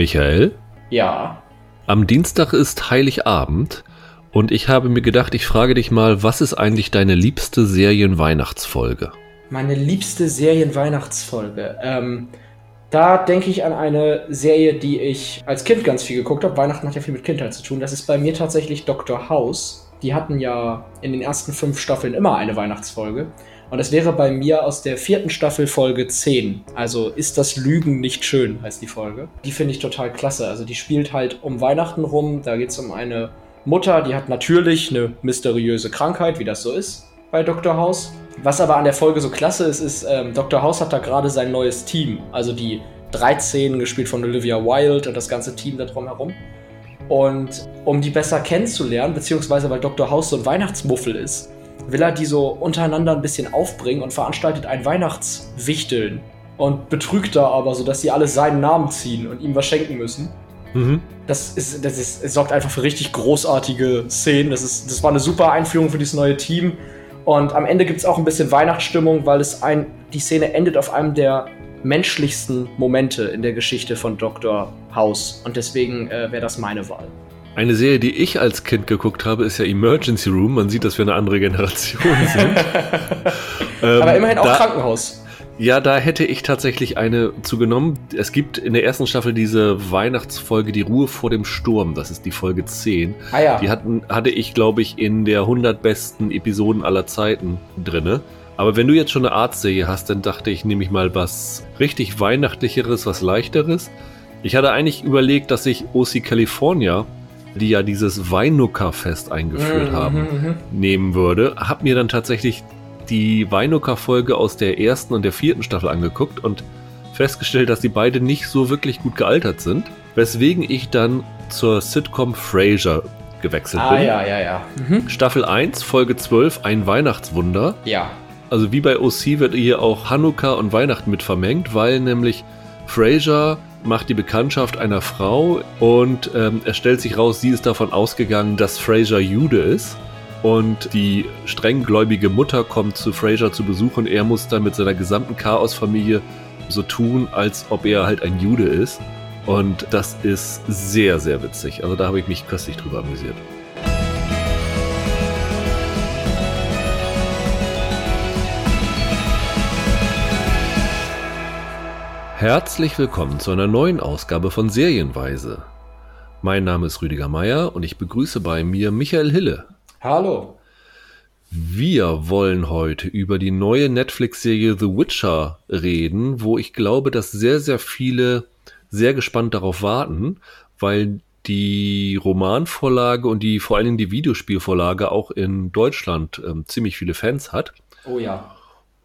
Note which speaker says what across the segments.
Speaker 1: Michael?
Speaker 2: Ja.
Speaker 1: Am Dienstag ist Heiligabend und ich habe mir gedacht, ich frage dich mal, was ist eigentlich deine liebste Serienweihnachtsfolge?
Speaker 2: Meine liebste Serienweihnachtsfolge. Ähm, da denke ich an eine Serie, die ich als Kind ganz viel geguckt habe. Weihnachten hat ja viel mit Kindheit zu tun. Das ist bei mir tatsächlich Dr. House. Die hatten ja in den ersten fünf Staffeln immer eine Weihnachtsfolge. Und das wäre bei mir aus der vierten Staffel Folge 10. Also ist das Lügen nicht schön, heißt die Folge. Die finde ich total klasse. Also die spielt halt um Weihnachten rum. Da geht es um eine Mutter, die hat natürlich eine mysteriöse Krankheit, wie das so ist bei Dr. House. Was aber an der Folge so klasse ist, ist, ähm, Dr. House hat da gerade sein neues Team. Also die 13, gespielt von Olivia Wilde und das ganze Team da drumherum. Und um die besser kennenzulernen, beziehungsweise weil Dr. House so ein Weihnachtsmuffel ist, will er die so untereinander ein bisschen aufbringen und veranstaltet ein Weihnachtswichteln und betrügt da aber, so dass sie alle seinen Namen ziehen und ihm was schenken müssen. Mhm. Das, ist, das ist, es sorgt einfach für richtig großartige Szenen. Das, ist, das war eine super Einführung für dieses neue Team. Und am Ende gibt es auch ein bisschen Weihnachtsstimmung, weil es ein, die Szene endet auf einem der menschlichsten Momente in der Geschichte von Dr. House. Und deswegen äh, wäre das meine Wahl.
Speaker 1: Eine Serie, die ich als Kind geguckt habe, ist ja Emergency Room. Man sieht, dass wir eine andere Generation sind.
Speaker 2: ähm, Aber immerhin auch da, Krankenhaus.
Speaker 1: Ja, da hätte ich tatsächlich eine zugenommen. Es gibt in der ersten Staffel diese Weihnachtsfolge Die Ruhe vor dem Sturm. Das ist die Folge 10. Ah ja. Die hatten, hatte ich, glaube ich, in der 100 besten Episoden aller Zeiten drinne. Aber wenn du jetzt schon eine Arztserie hast, dann dachte ich, nehme ich mal was richtig Weihnachtlicheres, was Leichteres. Ich hatte eigentlich überlegt, dass ich OC California die ja dieses Weinuka-Fest eingeführt mhm, haben, mhm, mhm. nehmen würde. Hab mir dann tatsächlich die Weinuka-Folge aus der ersten und der vierten Staffel angeguckt und festgestellt, dass die beide nicht so wirklich gut gealtert sind. Weswegen ich dann zur Sitcom Frasier gewechselt ah, bin.
Speaker 2: ja, ja, ja.
Speaker 1: Mhm. Staffel 1, Folge 12, ein Weihnachtswunder.
Speaker 2: Ja.
Speaker 1: Also wie bei OC wird hier auch Hanukkah und Weihnachten mit vermengt, weil nämlich Frasier macht die Bekanntschaft einer Frau und ähm, es stellt sich raus, sie ist davon ausgegangen, dass Fraser Jude ist. Und die strenggläubige Mutter kommt zu Fraser zu Besuch und er muss dann mit seiner gesamten Chaosfamilie so tun, als ob er halt ein Jude ist. Und das ist sehr, sehr witzig. Also da habe ich mich köstlich drüber amüsiert. Herzlich willkommen zu einer neuen Ausgabe von Serienweise. Mein Name ist Rüdiger Meier und ich begrüße bei mir Michael Hille.
Speaker 2: Hallo.
Speaker 1: Wir wollen heute über die neue Netflix-Serie The Witcher reden, wo ich glaube, dass sehr, sehr viele sehr gespannt darauf warten, weil die Romanvorlage und die vor allen Dingen die Videospielvorlage auch in Deutschland ähm, ziemlich viele Fans hat.
Speaker 2: Oh ja.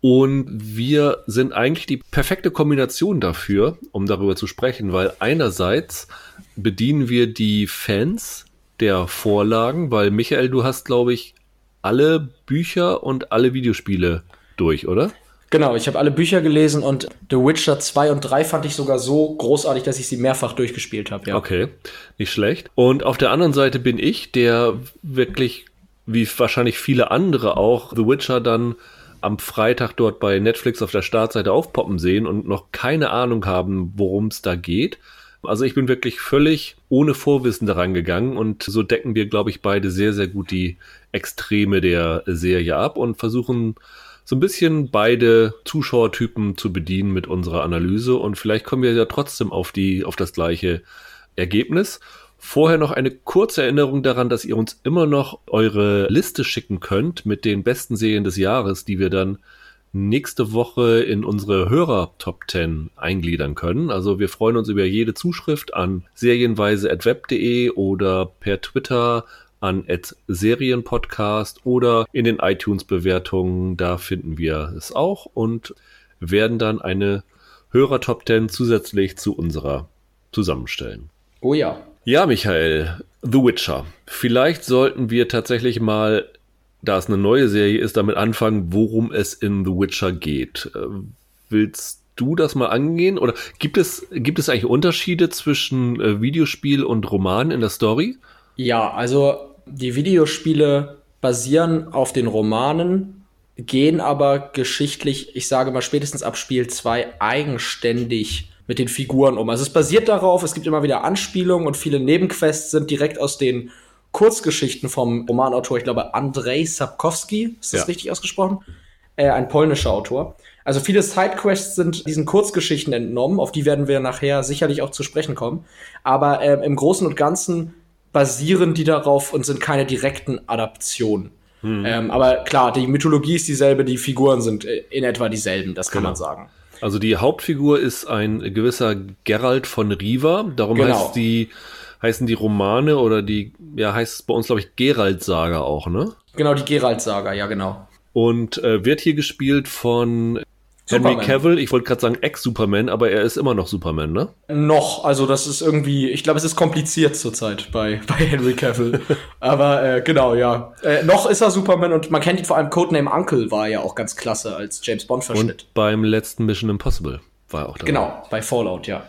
Speaker 1: Und wir sind eigentlich die perfekte Kombination dafür, um darüber zu sprechen, weil einerseits bedienen wir die Fans der Vorlagen, weil Michael, du hast, glaube ich, alle Bücher und alle Videospiele durch, oder?
Speaker 2: Genau, ich habe alle Bücher gelesen und The Witcher 2 und 3 fand ich sogar so großartig, dass ich sie mehrfach durchgespielt habe. Ja.
Speaker 1: Okay, nicht schlecht. Und auf der anderen Seite bin ich, der wirklich, wie wahrscheinlich viele andere auch, The Witcher dann am Freitag dort bei Netflix auf der Startseite aufpoppen sehen und noch keine Ahnung haben, worum es da geht. Also ich bin wirklich völlig ohne Vorwissen daran gegangen und so decken wir, glaube ich, beide sehr, sehr gut die Extreme der Serie ab und versuchen so ein bisschen beide Zuschauertypen zu bedienen mit unserer Analyse und vielleicht kommen wir ja trotzdem auf die, auf das gleiche Ergebnis. Vorher noch eine kurze Erinnerung daran, dass ihr uns immer noch eure Liste schicken könnt mit den besten Serien des Jahres, die wir dann nächste Woche in unsere Hörer Top 10 eingliedern können. Also wir freuen uns über jede Zuschrift an serienweise.web.de oder per Twitter an Serienpodcast oder in den iTunes Bewertungen, da finden wir es auch und werden dann eine Hörer Top 10 zusätzlich zu unserer zusammenstellen.
Speaker 2: Oh ja.
Speaker 1: Ja, Michael, The Witcher. Vielleicht sollten wir tatsächlich mal, da es eine neue Serie ist, damit anfangen, worum es in The Witcher geht. Äh, willst du das mal angehen? Oder gibt es, gibt es eigentlich Unterschiede zwischen äh, Videospiel und Roman in der Story?
Speaker 2: Ja, also die Videospiele basieren auf den Romanen, gehen aber geschichtlich, ich sage mal spätestens ab Spiel 2, eigenständig mit den Figuren um. Also es basiert darauf, es gibt immer wieder Anspielungen und viele Nebenquests sind direkt aus den Kurzgeschichten vom Romanautor, ich glaube Andrzej Sapkowski, ist das ja. richtig ausgesprochen? Äh, ein polnischer Autor. Also viele Sidequests sind diesen Kurzgeschichten entnommen, auf die werden wir nachher sicherlich auch zu sprechen kommen. Aber äh, im Großen und Ganzen basieren die darauf und sind keine direkten Adaptionen. Hm. Ähm, aber klar, die Mythologie ist dieselbe, die Figuren sind äh, in etwa dieselben, das kann genau. man sagen.
Speaker 1: Also die Hauptfigur ist ein gewisser Gerald von Riva, darum genau. heißt die heißen die Romane oder die, ja, heißt es bei uns, glaube ich, Gerald-Saga auch, ne?
Speaker 2: Genau, die Gerald-Saga, ja, genau.
Speaker 1: Und äh, wird hier gespielt von Henry Cavill, ich wollte gerade sagen Ex-Superman, aber er ist immer noch Superman, ne?
Speaker 2: Noch, also das ist irgendwie, ich glaube, es ist kompliziert zurzeit bei, bei Henry Cavill. aber äh, genau, ja. Äh, noch ist er Superman und man kennt ihn vor allem Codename Uncle war ja auch ganz klasse als James Bond-Verschnitt.
Speaker 1: Und beim letzten Mission Impossible war er auch
Speaker 2: dabei. Genau, bei Fallout, ja.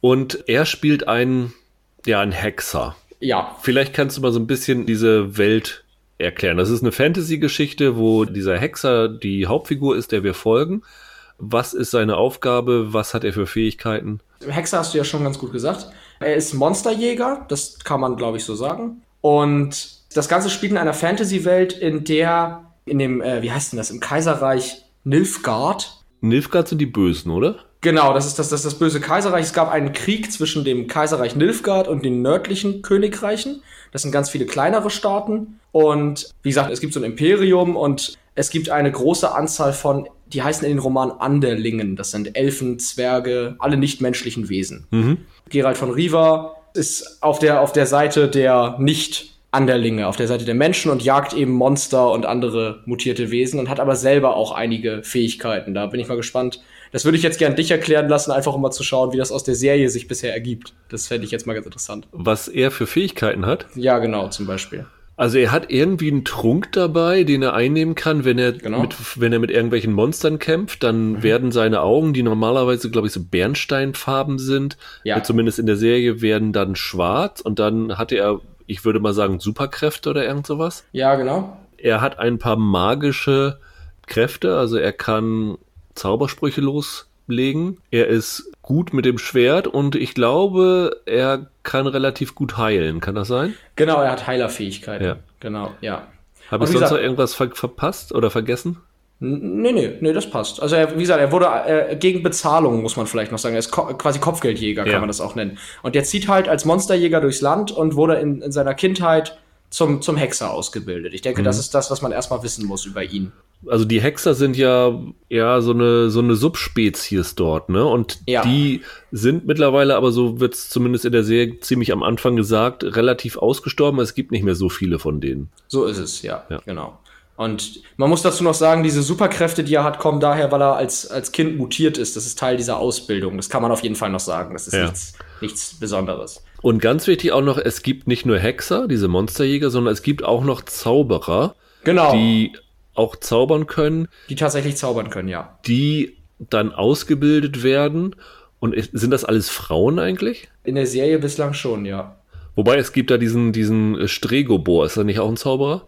Speaker 1: Und er spielt einen ja ein Hexer.
Speaker 2: Ja.
Speaker 1: Vielleicht kannst du mal so ein bisschen diese Welt erklären. Das ist eine Fantasy-Geschichte, wo dieser Hexer die Hauptfigur ist, der wir folgen. Was ist seine Aufgabe? Was hat er für Fähigkeiten?
Speaker 2: Hexer hast du ja schon ganz gut gesagt. Er ist Monsterjäger, das kann man, glaube ich, so sagen. Und das Ganze spielt in einer Fantasy-Welt, in der, in dem, äh, wie heißt denn das, im Kaiserreich Nilfgaard.
Speaker 1: Nilfgaard sind die Bösen, oder?
Speaker 2: Genau, das ist das, das, das böse Kaiserreich. Es gab einen Krieg zwischen dem Kaiserreich Nilfgaard und den nördlichen Königreichen. Das sind ganz viele kleinere Staaten. Und wie gesagt, es gibt so ein Imperium und es gibt eine große Anzahl von, die heißen in den Romanen Anderlingen. Das sind Elfen, Zwerge, alle nichtmenschlichen Wesen. Mhm. Gerald von Riva ist auf der, auf der Seite der nicht Anderlinge, auf der Seite der Menschen und jagt eben Monster und andere mutierte Wesen und hat aber selber auch einige Fähigkeiten. Da bin ich mal gespannt, das würde ich jetzt gerne dich erklären lassen, einfach um mal zu schauen, wie das aus der Serie sich bisher ergibt. Das fände ich jetzt mal ganz interessant.
Speaker 1: Was er für Fähigkeiten hat?
Speaker 2: Ja, genau, zum Beispiel.
Speaker 1: Also er hat irgendwie einen Trunk dabei, den er einnehmen kann, wenn er, genau. mit, wenn er mit irgendwelchen Monstern kämpft. Dann mhm. werden seine Augen, die normalerweise, glaube ich, so Bernsteinfarben sind, ja. zumindest in der Serie, werden dann schwarz und dann hat er, ich würde mal sagen, Superkräfte oder irgend sowas.
Speaker 2: Ja, genau.
Speaker 1: Er hat ein paar magische Kräfte, also er kann Zaubersprüche loslegen. Er ist gut mit dem Schwert und ich glaube, er kann relativ gut heilen. Kann das sein?
Speaker 2: Genau, er hat Heilerfähigkeiten. Ja. Genau, ja.
Speaker 1: Habe ich sonst gesagt, noch irgendwas ver verpasst oder vergessen?
Speaker 2: Nee, nee, nee, das passt. Also, er, wie gesagt, er wurde äh, gegen Bezahlung, muss man vielleicht noch sagen. Er ist ko quasi Kopfgeldjäger, kann ja. man das auch nennen. Und der zieht halt als Monsterjäger durchs Land und wurde in, in seiner Kindheit zum, zum Hexer ausgebildet. Ich denke, mhm. das ist das, was man erstmal wissen muss über ihn
Speaker 1: also die Hexer sind ja ja so eine so eine Subspezies dort, ne? Und ja. die sind mittlerweile, aber so wird es zumindest in der Serie ziemlich am Anfang gesagt, relativ ausgestorben. Es gibt nicht mehr so viele von denen.
Speaker 2: So ist es, ja, ja. genau. Und man muss dazu noch sagen, diese Superkräfte, die er hat, kommen daher, weil er als, als Kind mutiert ist. Das ist Teil dieser Ausbildung. Das kann man auf jeden Fall noch sagen. Das ist ja. nichts, nichts Besonderes.
Speaker 1: Und ganz wichtig auch noch, es gibt nicht nur Hexer, diese Monsterjäger, sondern es gibt auch noch Zauberer,
Speaker 2: genau.
Speaker 1: die auch zaubern können.
Speaker 2: Die tatsächlich zaubern können, ja.
Speaker 1: Die dann ausgebildet werden. Und sind das alles Frauen eigentlich?
Speaker 2: In der Serie bislang schon, ja.
Speaker 1: Wobei es gibt da diesen, diesen Stregobor, ist er nicht auch ein Zauberer?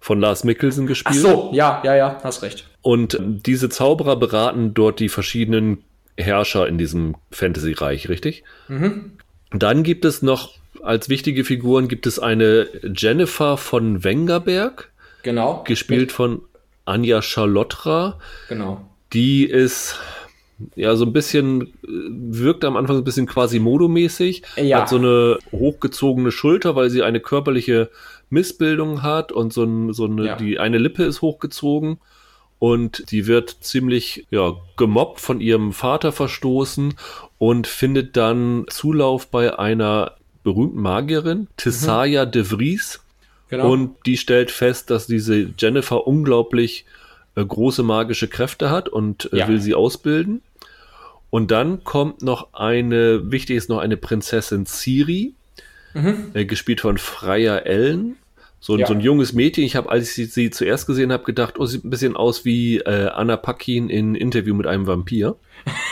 Speaker 1: Von Lars Mikkelsen gespielt.
Speaker 2: Ach so, ja, ja, ja, hast recht.
Speaker 1: Und diese Zauberer beraten dort die verschiedenen Herrscher in diesem Fantasy-Reich, richtig? Mhm. Dann gibt es noch als wichtige Figuren gibt es eine Jennifer von Wengerberg.
Speaker 2: Genau.
Speaker 1: Gespielt Mit von Anja Charlotra.
Speaker 2: Genau.
Speaker 1: Die ist ja so ein bisschen, wirkt am Anfang so ein bisschen quasi modomäßig. Ja. Hat so eine hochgezogene Schulter, weil sie eine körperliche Missbildung hat und so, ein, so eine, ja. die eine Lippe ist hochgezogen und die wird ziemlich ja, gemobbt von ihrem Vater verstoßen und findet dann Zulauf bei einer berühmten Magierin, Tessaya mhm. de Vries, Genau. Und die stellt fest, dass diese Jennifer unglaublich äh, große magische Kräfte hat und äh, ja. will sie ausbilden. Und dann kommt noch eine, wichtig ist noch eine Prinzessin Ciri, mhm. äh, gespielt von Freya Ellen. So, ja. so, ein junges Mädchen. Ich habe, als ich sie, sie zuerst gesehen habe, gedacht, oh, sieht ein bisschen aus wie äh, Anna Paquin in Interview mit einem Vampir.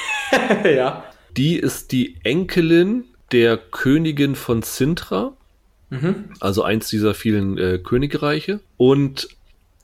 Speaker 2: ja.
Speaker 1: Die ist die Enkelin der Königin von Sintra. Mhm. Also eins dieser vielen äh, Königreiche. Und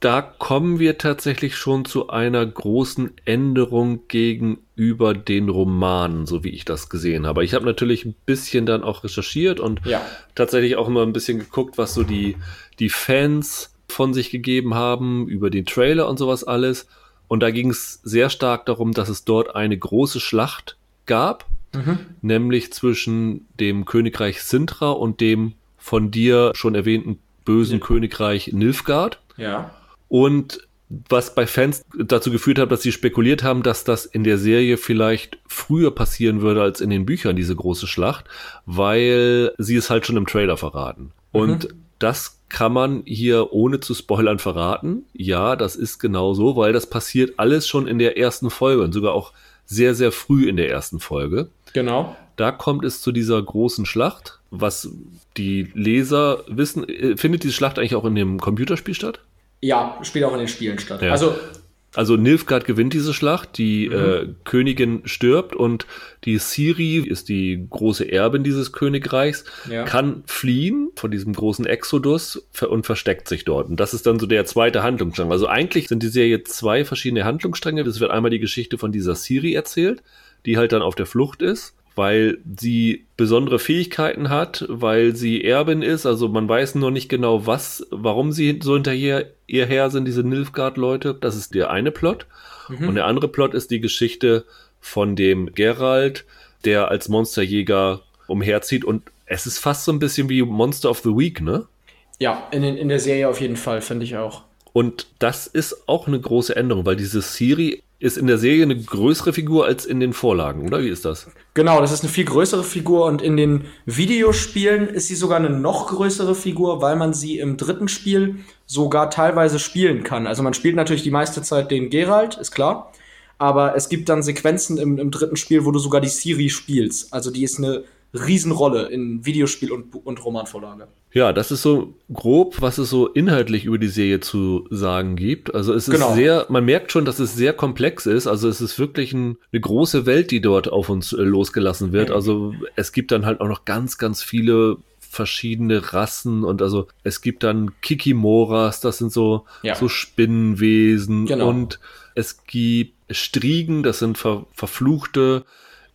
Speaker 1: da kommen wir tatsächlich schon zu einer großen Änderung gegenüber den Romanen, so wie ich das gesehen habe. Ich habe natürlich ein bisschen dann auch recherchiert und ja. tatsächlich auch immer ein bisschen geguckt, was so die, die Fans von sich gegeben haben über den Trailer und sowas alles. Und da ging es sehr stark darum, dass es dort eine große Schlacht gab, mhm. nämlich zwischen dem Königreich Sintra und dem von dir schon erwähnten bösen ja. Königreich Nilfgaard.
Speaker 2: Ja.
Speaker 1: Und was bei Fans dazu geführt hat, dass sie spekuliert haben, dass das in der Serie vielleicht früher passieren würde als in den Büchern, diese große Schlacht, weil sie es halt schon im Trailer verraten. Mhm. Und das kann man hier ohne zu spoilern verraten. Ja, das ist genau so, weil das passiert alles schon in der ersten Folge und sogar auch sehr, sehr früh in der ersten Folge.
Speaker 2: Genau.
Speaker 1: Da kommt es zu dieser großen Schlacht. Was die Leser wissen, äh, findet diese Schlacht eigentlich auch in dem Computerspiel statt?
Speaker 2: Ja, spielt auch in den Spielen statt.
Speaker 1: Ja. Also also Nilfgaard gewinnt diese Schlacht, die mhm. äh, Königin stirbt und die Siri ist die große Erbin dieses Königreichs, ja. kann fliehen von diesem großen Exodus und versteckt sich dort. Und das ist dann so der zweite Handlungsstrang. Also eigentlich sind die Serie zwei verschiedene Handlungsstränge. Es wird einmal die Geschichte von dieser Siri erzählt, die halt dann auf der Flucht ist weil sie besondere Fähigkeiten hat, weil sie Erbin ist. Also man weiß noch nicht genau, was, warum sie so hinterher ihr Herr sind, diese Nilfgaard-Leute. Das ist der eine Plot. Mhm. Und der andere Plot ist die Geschichte von dem Gerald, der als Monsterjäger umherzieht. Und es ist fast so ein bisschen wie Monster of the Week, ne?
Speaker 2: Ja, in, in der Serie auf jeden Fall, finde ich auch.
Speaker 1: Und das ist auch eine große Änderung, weil diese Siri ist in der Serie eine größere Figur als in den Vorlagen, oder wie ist das?
Speaker 2: Genau, das ist eine viel größere Figur und in den Videospielen ist sie sogar eine noch größere Figur, weil man sie im dritten Spiel sogar teilweise spielen kann. Also man spielt natürlich die meiste Zeit den Geralt, ist klar. Aber es gibt dann Sequenzen im, im dritten Spiel, wo du sogar die Siri spielst. Also die ist eine Riesenrolle in Videospiel und, und Romanvorlage.
Speaker 1: Ja, das ist so grob, was es so inhaltlich über die Serie zu sagen gibt. Also es ist genau. sehr, man merkt schon, dass es sehr komplex ist. Also es ist wirklich ein, eine große Welt, die dort auf uns äh, losgelassen wird. Also es gibt dann halt auch noch ganz, ganz viele verschiedene Rassen und also es gibt dann Kikimoras, das sind so, ja. so Spinnenwesen genau. und es gibt Striegen, das sind ver verfluchte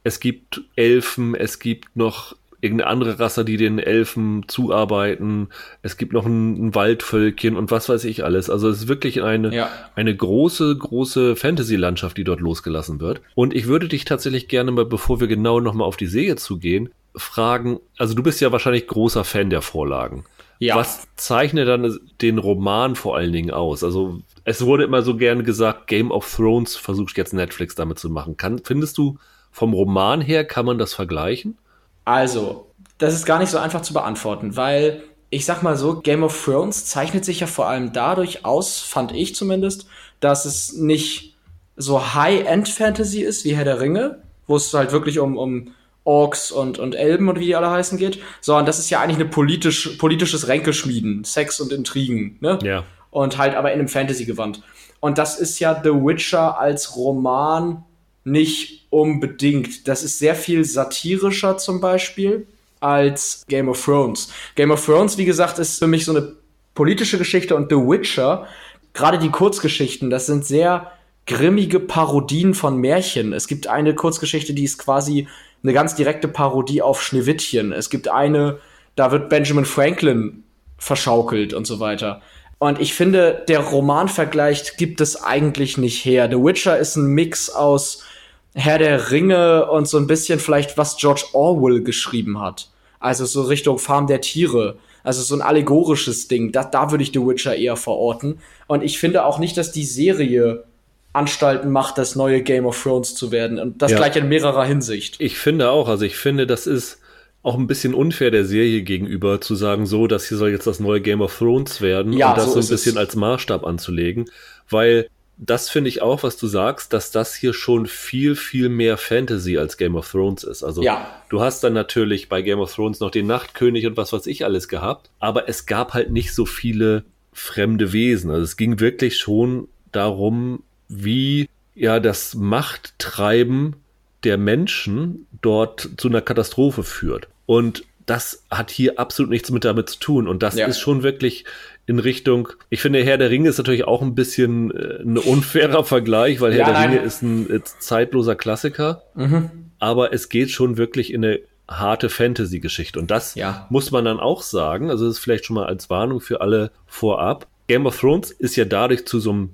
Speaker 1: es gibt Elfen, es gibt noch irgendeine andere Rasse, die den Elfen zuarbeiten. Es gibt noch ein, ein Waldvölkchen und was weiß ich alles. Also es ist wirklich eine, ja. eine große, große Fantasy-Landschaft, die dort losgelassen wird. Und ich würde dich tatsächlich gerne mal, bevor wir genau nochmal auf die Serie zugehen, fragen, also du bist ja wahrscheinlich großer Fan der Vorlagen. Ja. Was zeichnet dann den Roman vor allen Dingen aus? Also es wurde immer so gerne gesagt, Game of Thrones versucht jetzt Netflix damit zu machen. Kann, findest du, vom Roman her kann man das vergleichen?
Speaker 2: Also, das ist gar nicht so einfach zu beantworten, weil ich sag mal so, Game of Thrones zeichnet sich ja vor allem dadurch aus, fand ich zumindest, dass es nicht so High-End-Fantasy ist wie Herr der Ringe, wo es halt wirklich um, um Orks und, und Elben und wie die alle heißen geht, sondern das ist ja eigentlich eine politisch, politisches Ränkeschmieden, Sex und Intrigen, ne?
Speaker 1: Ja.
Speaker 2: Und halt aber in einem Fantasy-Gewand. Und das ist ja The Witcher als Roman nicht unbedingt. Das ist sehr viel satirischer zum Beispiel als Game of Thrones. Game of Thrones, wie gesagt, ist für mich so eine politische Geschichte und The Witcher, gerade die Kurzgeschichten, das sind sehr grimmige Parodien von Märchen. Es gibt eine Kurzgeschichte, die ist quasi eine ganz direkte Parodie auf Schneewittchen. Es gibt eine, da wird Benjamin Franklin verschaukelt und so weiter. Und ich finde, der Romanvergleich gibt es eigentlich nicht her. The Witcher ist ein Mix aus Herr der Ringe und so ein bisschen vielleicht, was George Orwell geschrieben hat. Also so Richtung Farm der Tiere. Also so ein allegorisches Ding. Da, da würde ich The Witcher eher verorten. Und ich finde auch nicht, dass die Serie Anstalten macht, das neue Game of Thrones zu werden. Und das ja. gleich in mehrerer Hinsicht.
Speaker 1: Ich finde auch, also ich finde, das ist auch ein bisschen unfair der Serie gegenüber zu sagen, so, das hier soll jetzt das neue Game of Thrones werden ja, und das so, so ein bisschen es. als Maßstab anzulegen, weil das finde ich auch, was du sagst, dass das hier schon viel, viel mehr Fantasy als Game of Thrones ist. Also ja. du hast dann natürlich bei Game of Thrones noch den Nachtkönig und was weiß ich alles gehabt, aber es gab halt nicht so viele fremde Wesen. Also es ging wirklich schon darum, wie ja das Machttreiben der Menschen dort zu einer Katastrophe führt. Und das hat hier absolut nichts mit damit zu tun. Und das ja. ist schon wirklich in Richtung, ich finde, Herr der Ringe ist natürlich auch ein bisschen äh, ein unfairer Vergleich, weil Herr ja, der Ringe ist ein äh, zeitloser Klassiker. Mhm. Aber es geht schon wirklich in eine harte Fantasy-Geschichte. Und das ja. muss man dann auch sagen. Also, das ist vielleicht schon mal als Warnung für alle vorab. Game of Thrones ist ja dadurch zu so einem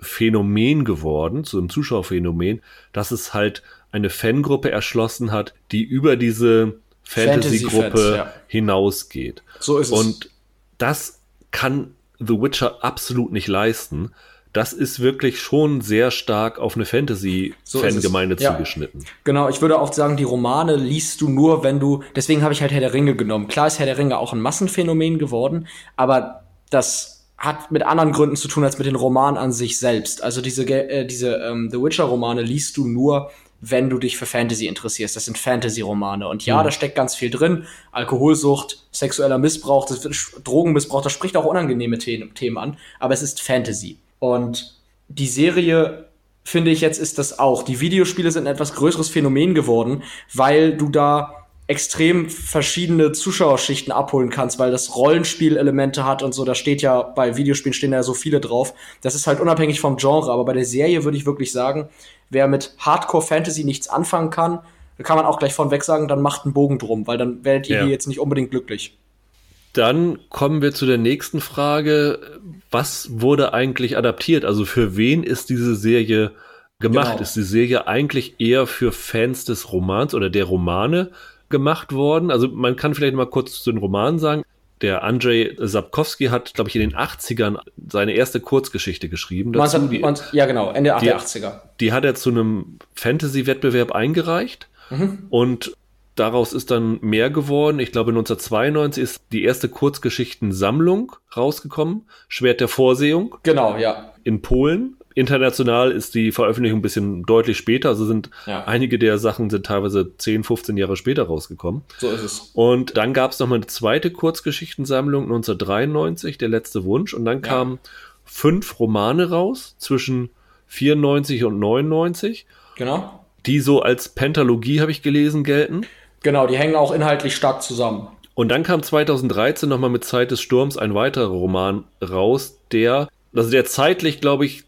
Speaker 1: Phänomen geworden, zu einem Zuschauerphänomen, dass es halt eine Fangruppe erschlossen hat, die über diese Fantasy-Gruppe Fantasy ja. hinausgeht.
Speaker 2: So ist es.
Speaker 1: Und das kann The Witcher absolut nicht leisten. Das ist wirklich schon sehr stark auf eine Fantasy-Fangemeinde so ja. zugeschnitten.
Speaker 2: Genau, ich würde auch sagen, die Romane liest du nur, wenn du. Deswegen habe ich halt Herr der Ringe genommen. Klar ist Herr der Ringe auch ein Massenphänomen geworden, aber das hat mit anderen Gründen zu tun als mit den Romanen an sich selbst. Also diese, äh, diese ähm, The Witcher-Romane liest du nur, wenn du dich für Fantasy interessierst. Das sind Fantasy-Romane. Und ja, mhm. da steckt ganz viel drin. Alkoholsucht, sexueller Missbrauch, Drogenmissbrauch, das spricht auch unangenehme Themen an. Aber es ist Fantasy. Und die Serie, finde ich jetzt, ist das auch. Die Videospiele sind ein etwas größeres Phänomen geworden, weil du da extrem verschiedene Zuschauerschichten abholen kannst, weil das Rollenspielelemente hat und so. Da steht ja bei Videospielen stehen ja so viele drauf. Das ist halt unabhängig vom Genre, aber bei der Serie würde ich wirklich sagen, wer mit Hardcore Fantasy nichts anfangen kann, da kann man auch gleich von weg sagen, dann macht einen Bogen drum, weil dann werdet ihr ja. jetzt nicht unbedingt glücklich.
Speaker 1: Dann kommen wir zu der nächsten Frage. Was wurde eigentlich adaptiert? Also für wen ist diese Serie gemacht? Genau. Ist die Serie eigentlich eher für Fans des Romans oder der Romane gemacht worden. Also man kann vielleicht mal kurz zu den Romanen sagen. Der Andrzej Sapkowski hat, glaube ich, in den 80ern seine erste Kurzgeschichte geschrieben.
Speaker 2: Dazu. Die, ja, genau, Ende die, der 80er.
Speaker 1: Die hat er zu einem Fantasy-Wettbewerb eingereicht mhm. und daraus ist dann mehr geworden. Ich glaube, 1992 ist die erste Kurzgeschichtensammlung rausgekommen, Schwert der Vorsehung.
Speaker 2: Genau, ja.
Speaker 1: In Polen. International ist die Veröffentlichung ein bisschen deutlich später. Also sind ja. einige der Sachen sind teilweise 10, 15 Jahre später rausgekommen.
Speaker 2: So ist es.
Speaker 1: Und dann gab es noch mal eine zweite Kurzgeschichtensammlung 1993, Der letzte Wunsch. Und dann ja. kamen fünf Romane raus zwischen 94 und 99.
Speaker 2: Genau.
Speaker 1: Die so als Pentalogie, habe ich gelesen, gelten.
Speaker 2: Genau, die hängen auch inhaltlich stark zusammen.
Speaker 1: Und dann kam 2013 nochmal mit Zeit des Sturms ein weiterer Roman raus, der, also der zeitlich, glaube ich,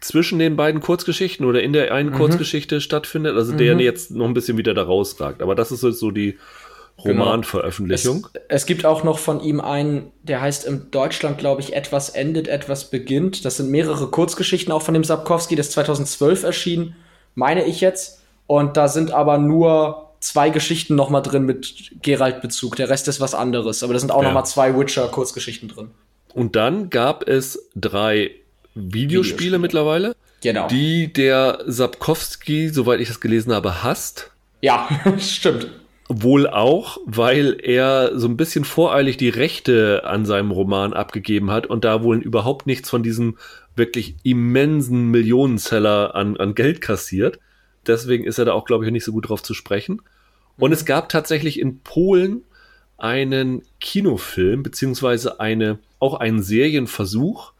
Speaker 1: zwischen den beiden Kurzgeschichten oder in der einen mhm. Kurzgeschichte stattfindet, also mhm. der jetzt noch ein bisschen wieder da rausragt. Aber das ist so die genau. Romanveröffentlichung.
Speaker 2: Es, es, gibt auch noch von ihm einen, der heißt in Deutschland, glaube ich, etwas endet, etwas beginnt. Das sind mehrere Kurzgeschichten auch von dem Sapkowski, das 2012 erschien, meine ich jetzt. Und da sind aber nur zwei Geschichten noch mal drin mit Geralt-Bezug. Der Rest ist was anderes. Aber da sind auch ja. noch mal zwei Witcher-Kurzgeschichten drin.
Speaker 1: Und dann gab es drei Videospiele, Videospiele. mittlerweile.
Speaker 2: Genau.
Speaker 1: Die der Sapkowski, soweit ich das gelesen habe, hasst.
Speaker 2: Ja, stimmt.
Speaker 1: Wohl auch, weil er so ein bisschen voreilig die Rechte an seinem Roman abgegeben hat und da wohl überhaupt nichts von diesem wirklich immensen Millionenseller an, an Geld kassiert. Deswegen ist er da auch, glaube ich, nicht so gut drauf zu sprechen. Und es gab tatsächlich in Polen einen Kinofilm, beziehungsweise eine, auch einen Serienversuch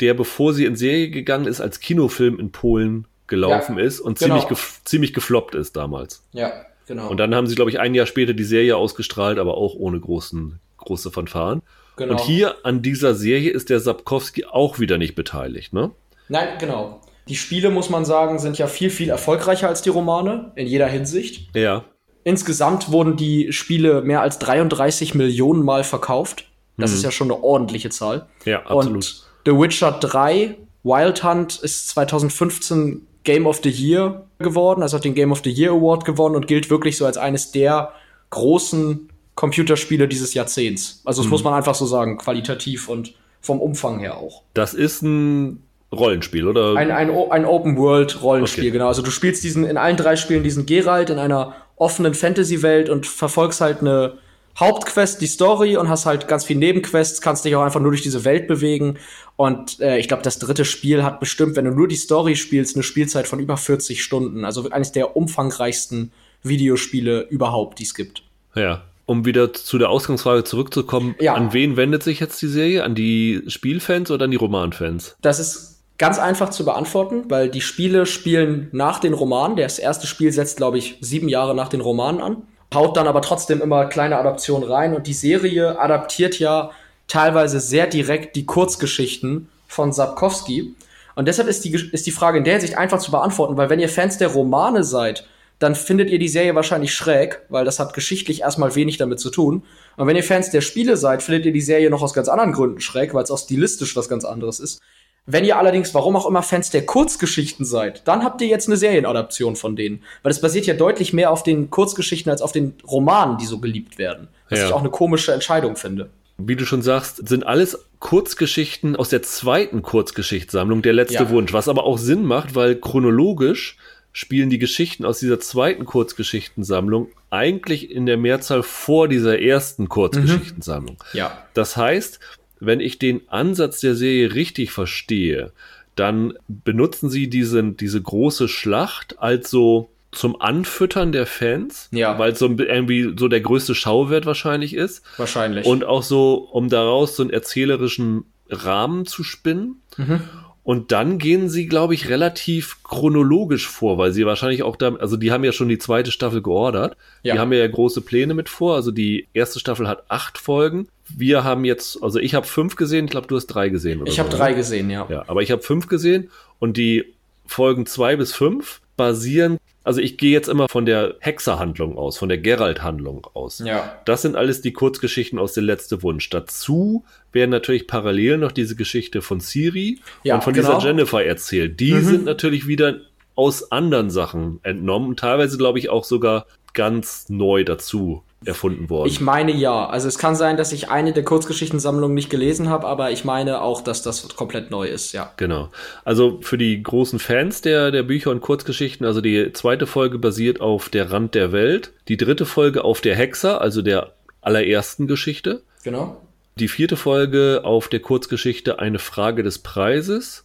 Speaker 1: der, bevor sie in Serie gegangen ist, als Kinofilm in Polen gelaufen ja, ist und genau. ziemlich, gef ziemlich gefloppt ist damals.
Speaker 2: Ja, genau.
Speaker 1: Und dann haben sie, glaube ich, ein Jahr später die Serie ausgestrahlt, aber auch ohne großen, große Fanfaren. Genau. Und hier an dieser Serie ist der Sapkowski auch wieder nicht beteiligt, ne?
Speaker 2: Nein, genau. Die Spiele, muss man sagen, sind ja viel, viel erfolgreicher als die Romane, in jeder Hinsicht.
Speaker 1: Ja.
Speaker 2: Insgesamt wurden die Spiele mehr als 33 Millionen Mal verkauft. Das hm. ist ja schon eine ordentliche Zahl.
Speaker 1: Ja, absolut. Und
Speaker 2: The Witcher 3 Wild Hunt ist 2015 Game of the Year geworden, also hat den Game of the Year Award gewonnen und gilt wirklich so als eines der großen Computerspiele dieses Jahrzehnts. Also das mhm. muss man einfach so sagen, qualitativ und vom Umfang her auch.
Speaker 1: Das ist ein Rollenspiel, oder?
Speaker 2: Ein, ein, ein Open-World-Rollenspiel, okay. genau. Also du spielst diesen in allen drei Spielen diesen Geralt in einer offenen Fantasy-Welt und verfolgst halt eine Hauptquest die Story und hast halt ganz viel Nebenquests, kannst dich auch einfach nur durch diese Welt bewegen. Und äh, ich glaube, das dritte Spiel hat bestimmt, wenn du nur die Story spielst, eine Spielzeit von über 40 Stunden. Also eines der umfangreichsten Videospiele überhaupt, die es gibt.
Speaker 1: Ja. Um wieder zu der Ausgangsfrage zurückzukommen, ja. an wen wendet sich jetzt die Serie? An die Spielfans oder an die Romanfans?
Speaker 2: Das ist ganz einfach zu beantworten, weil die Spiele spielen nach den Romanen. Das erste Spiel setzt, glaube ich, sieben Jahre nach den Romanen an haut dann aber trotzdem immer kleine Adaptionen rein und die Serie adaptiert ja teilweise sehr direkt die Kurzgeschichten von Sapkowski. Und deshalb ist die, ist die Frage in der Hinsicht einfach zu beantworten, weil wenn ihr Fans der Romane seid, dann findet ihr die Serie wahrscheinlich schräg, weil das hat geschichtlich erstmal wenig damit zu tun. Und wenn ihr Fans der Spiele seid, findet ihr die Serie noch aus ganz anderen Gründen schräg, weil es auch stilistisch was ganz anderes ist. Wenn ihr allerdings, warum auch immer, Fans der Kurzgeschichten seid, dann habt ihr jetzt eine Serienadaption von denen. Weil es basiert ja deutlich mehr auf den Kurzgeschichten als auf den Romanen, die so geliebt werden. Was ja. ich auch eine komische Entscheidung finde.
Speaker 1: Wie du schon sagst, sind alles Kurzgeschichten aus der zweiten Kurzgeschichtssammlung, der letzte ja. Wunsch, was aber auch Sinn macht, weil chronologisch spielen die Geschichten aus dieser zweiten Kurzgeschichtensammlung eigentlich in der Mehrzahl vor dieser ersten Kurzgeschichtensammlung.
Speaker 2: Mhm. Ja.
Speaker 1: Das heißt, wenn ich den Ansatz der Serie richtig verstehe, dann benutzen sie diesen, diese große Schlacht als so zum Anfüttern der Fans,
Speaker 2: ja.
Speaker 1: weil es so irgendwie so der größte Schauwert wahrscheinlich ist.
Speaker 2: Wahrscheinlich.
Speaker 1: Und auch so, um daraus so einen erzählerischen Rahmen zu spinnen. Mhm. Und dann gehen sie, glaube ich, relativ chronologisch vor, weil sie wahrscheinlich auch da, also die haben ja schon die zweite Staffel geordert. Ja. Die haben ja große Pläne mit vor. Also die erste Staffel hat acht Folgen. Wir haben jetzt, also ich habe fünf gesehen, ich glaube, du hast drei gesehen.
Speaker 2: Oder ich habe so, drei gesehen, ja.
Speaker 1: Ja, aber ich habe fünf gesehen und die Folgen zwei bis fünf basieren also ich gehe jetzt immer von der Hexerhandlung aus, von der Geralt-Handlung aus.
Speaker 2: Ja.
Speaker 1: Das sind alles die Kurzgeschichten aus der letzte Wunsch. Dazu werden natürlich parallel noch diese Geschichte von Siri ja, und von genau. dieser Jennifer erzählt. Die mhm. sind natürlich wieder aus anderen Sachen entnommen und teilweise, glaube ich, auch sogar ganz neu dazu erfunden worden.
Speaker 2: Ich meine ja. Also es kann sein, dass ich eine der Kurzgeschichtensammlungen nicht gelesen habe, aber ich meine auch, dass das komplett neu ist, ja.
Speaker 1: Genau. Also für die großen Fans der, der Bücher und Kurzgeschichten, also die zweite Folge basiert auf Der Rand der Welt, die dritte Folge auf der Hexer, also der allerersten Geschichte.
Speaker 2: Genau.
Speaker 1: Die vierte Folge auf der Kurzgeschichte Eine Frage des Preises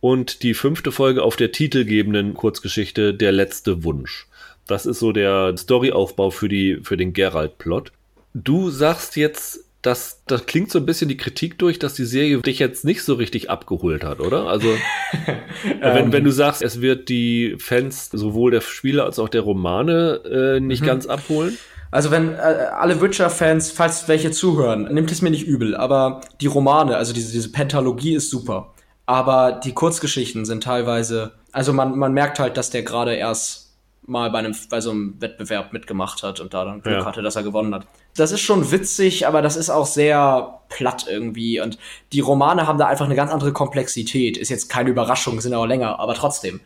Speaker 1: und die fünfte Folge auf der titelgebenden Kurzgeschichte Der letzte Wunsch. Das ist so der Storyaufbau für die, für den Geralt-Plot. Du sagst jetzt, dass das klingt so ein bisschen die Kritik durch, dass die Serie dich jetzt nicht so richtig abgeholt hat, oder? Also, wenn, wenn du sagst, es wird die Fans sowohl der Spiele als auch der Romane äh, nicht mhm. ganz abholen.
Speaker 2: Also wenn äh, alle Witcher-Fans, falls welche zuhören, nimmt es mir nicht übel, aber die Romane, also diese, diese Pentalogie ist super. Aber die Kurzgeschichten sind teilweise, also man, man merkt halt, dass der gerade erst mal bei, einem, bei so einem Wettbewerb mitgemacht hat und da dann Glück ja. hatte, dass er gewonnen hat. Das ist schon witzig, aber das ist auch sehr platt irgendwie. Und die Romane haben da einfach eine ganz andere Komplexität. Ist jetzt keine Überraschung, sind aber länger, aber trotzdem.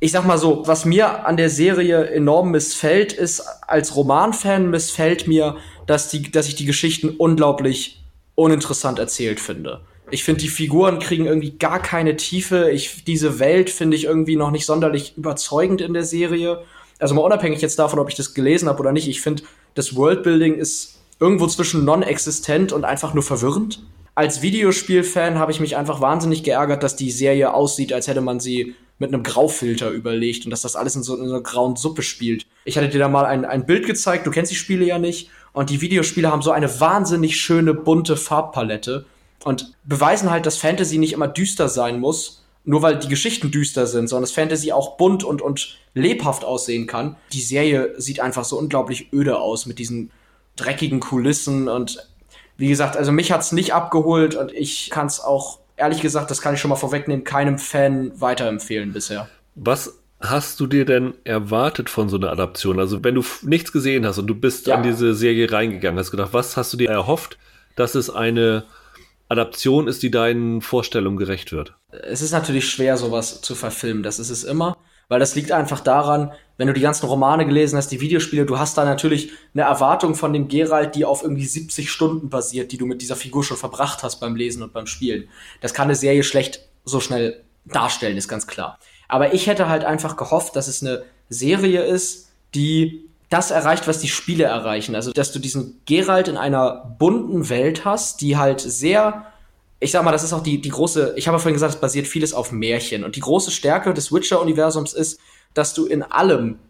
Speaker 2: Ich sag mal so, was mir an der Serie enorm missfällt, ist, als Romanfan missfällt mir, dass, die, dass ich die Geschichten unglaublich uninteressant erzählt finde. Ich finde, die Figuren kriegen irgendwie gar keine Tiefe. Ich, diese Welt finde ich irgendwie noch nicht sonderlich überzeugend in der Serie also mal unabhängig jetzt davon, ob ich das gelesen habe oder nicht, ich finde, das Worldbuilding ist irgendwo zwischen non-existent und einfach nur verwirrend. Als Videospielfan habe ich mich einfach wahnsinnig geärgert, dass die Serie aussieht, als hätte man sie mit einem Graufilter überlegt und dass das alles in so, in so einer grauen Suppe spielt. Ich hatte dir da mal ein, ein Bild gezeigt, du kennst die Spiele ja nicht, und die Videospiele haben so eine wahnsinnig schöne bunte Farbpalette und beweisen halt, dass Fantasy nicht immer düster sein muss, nur weil die Geschichten düster sind, sondern dass Fantasy auch bunt und, und lebhaft aussehen kann. Die Serie sieht einfach so unglaublich öde aus mit diesen dreckigen Kulissen und wie gesagt, also mich hat's nicht abgeholt und ich kann es auch, ehrlich gesagt, das kann ich schon mal vorwegnehmen, keinem Fan weiterempfehlen bisher.
Speaker 1: Was hast du dir denn erwartet von so einer Adaption? Also wenn du nichts gesehen hast und du bist ja. an diese Serie reingegangen, hast gedacht, was hast du dir erhofft, dass es eine Adaption ist, die deinen Vorstellungen gerecht wird?
Speaker 2: Es ist natürlich schwer, sowas zu verfilmen. Das ist es immer. Weil das liegt einfach daran, wenn du die ganzen Romane gelesen hast, die Videospiele, du hast da natürlich eine Erwartung von dem Geralt, die auf irgendwie 70 Stunden basiert, die du mit dieser Figur schon verbracht hast beim Lesen und beim Spielen. Das kann eine Serie schlecht so schnell darstellen, ist ganz klar. Aber ich hätte halt einfach gehofft, dass es eine Serie ist, die das erreicht, was die Spiele erreichen. Also, dass du diesen Geralt in einer bunten Welt hast, die halt sehr, ich sag mal, das ist auch die, die große, ich habe ja vorhin gesagt, es basiert vieles auf Märchen. Und die große Stärke des Witcher-Universums ist, dass du in allem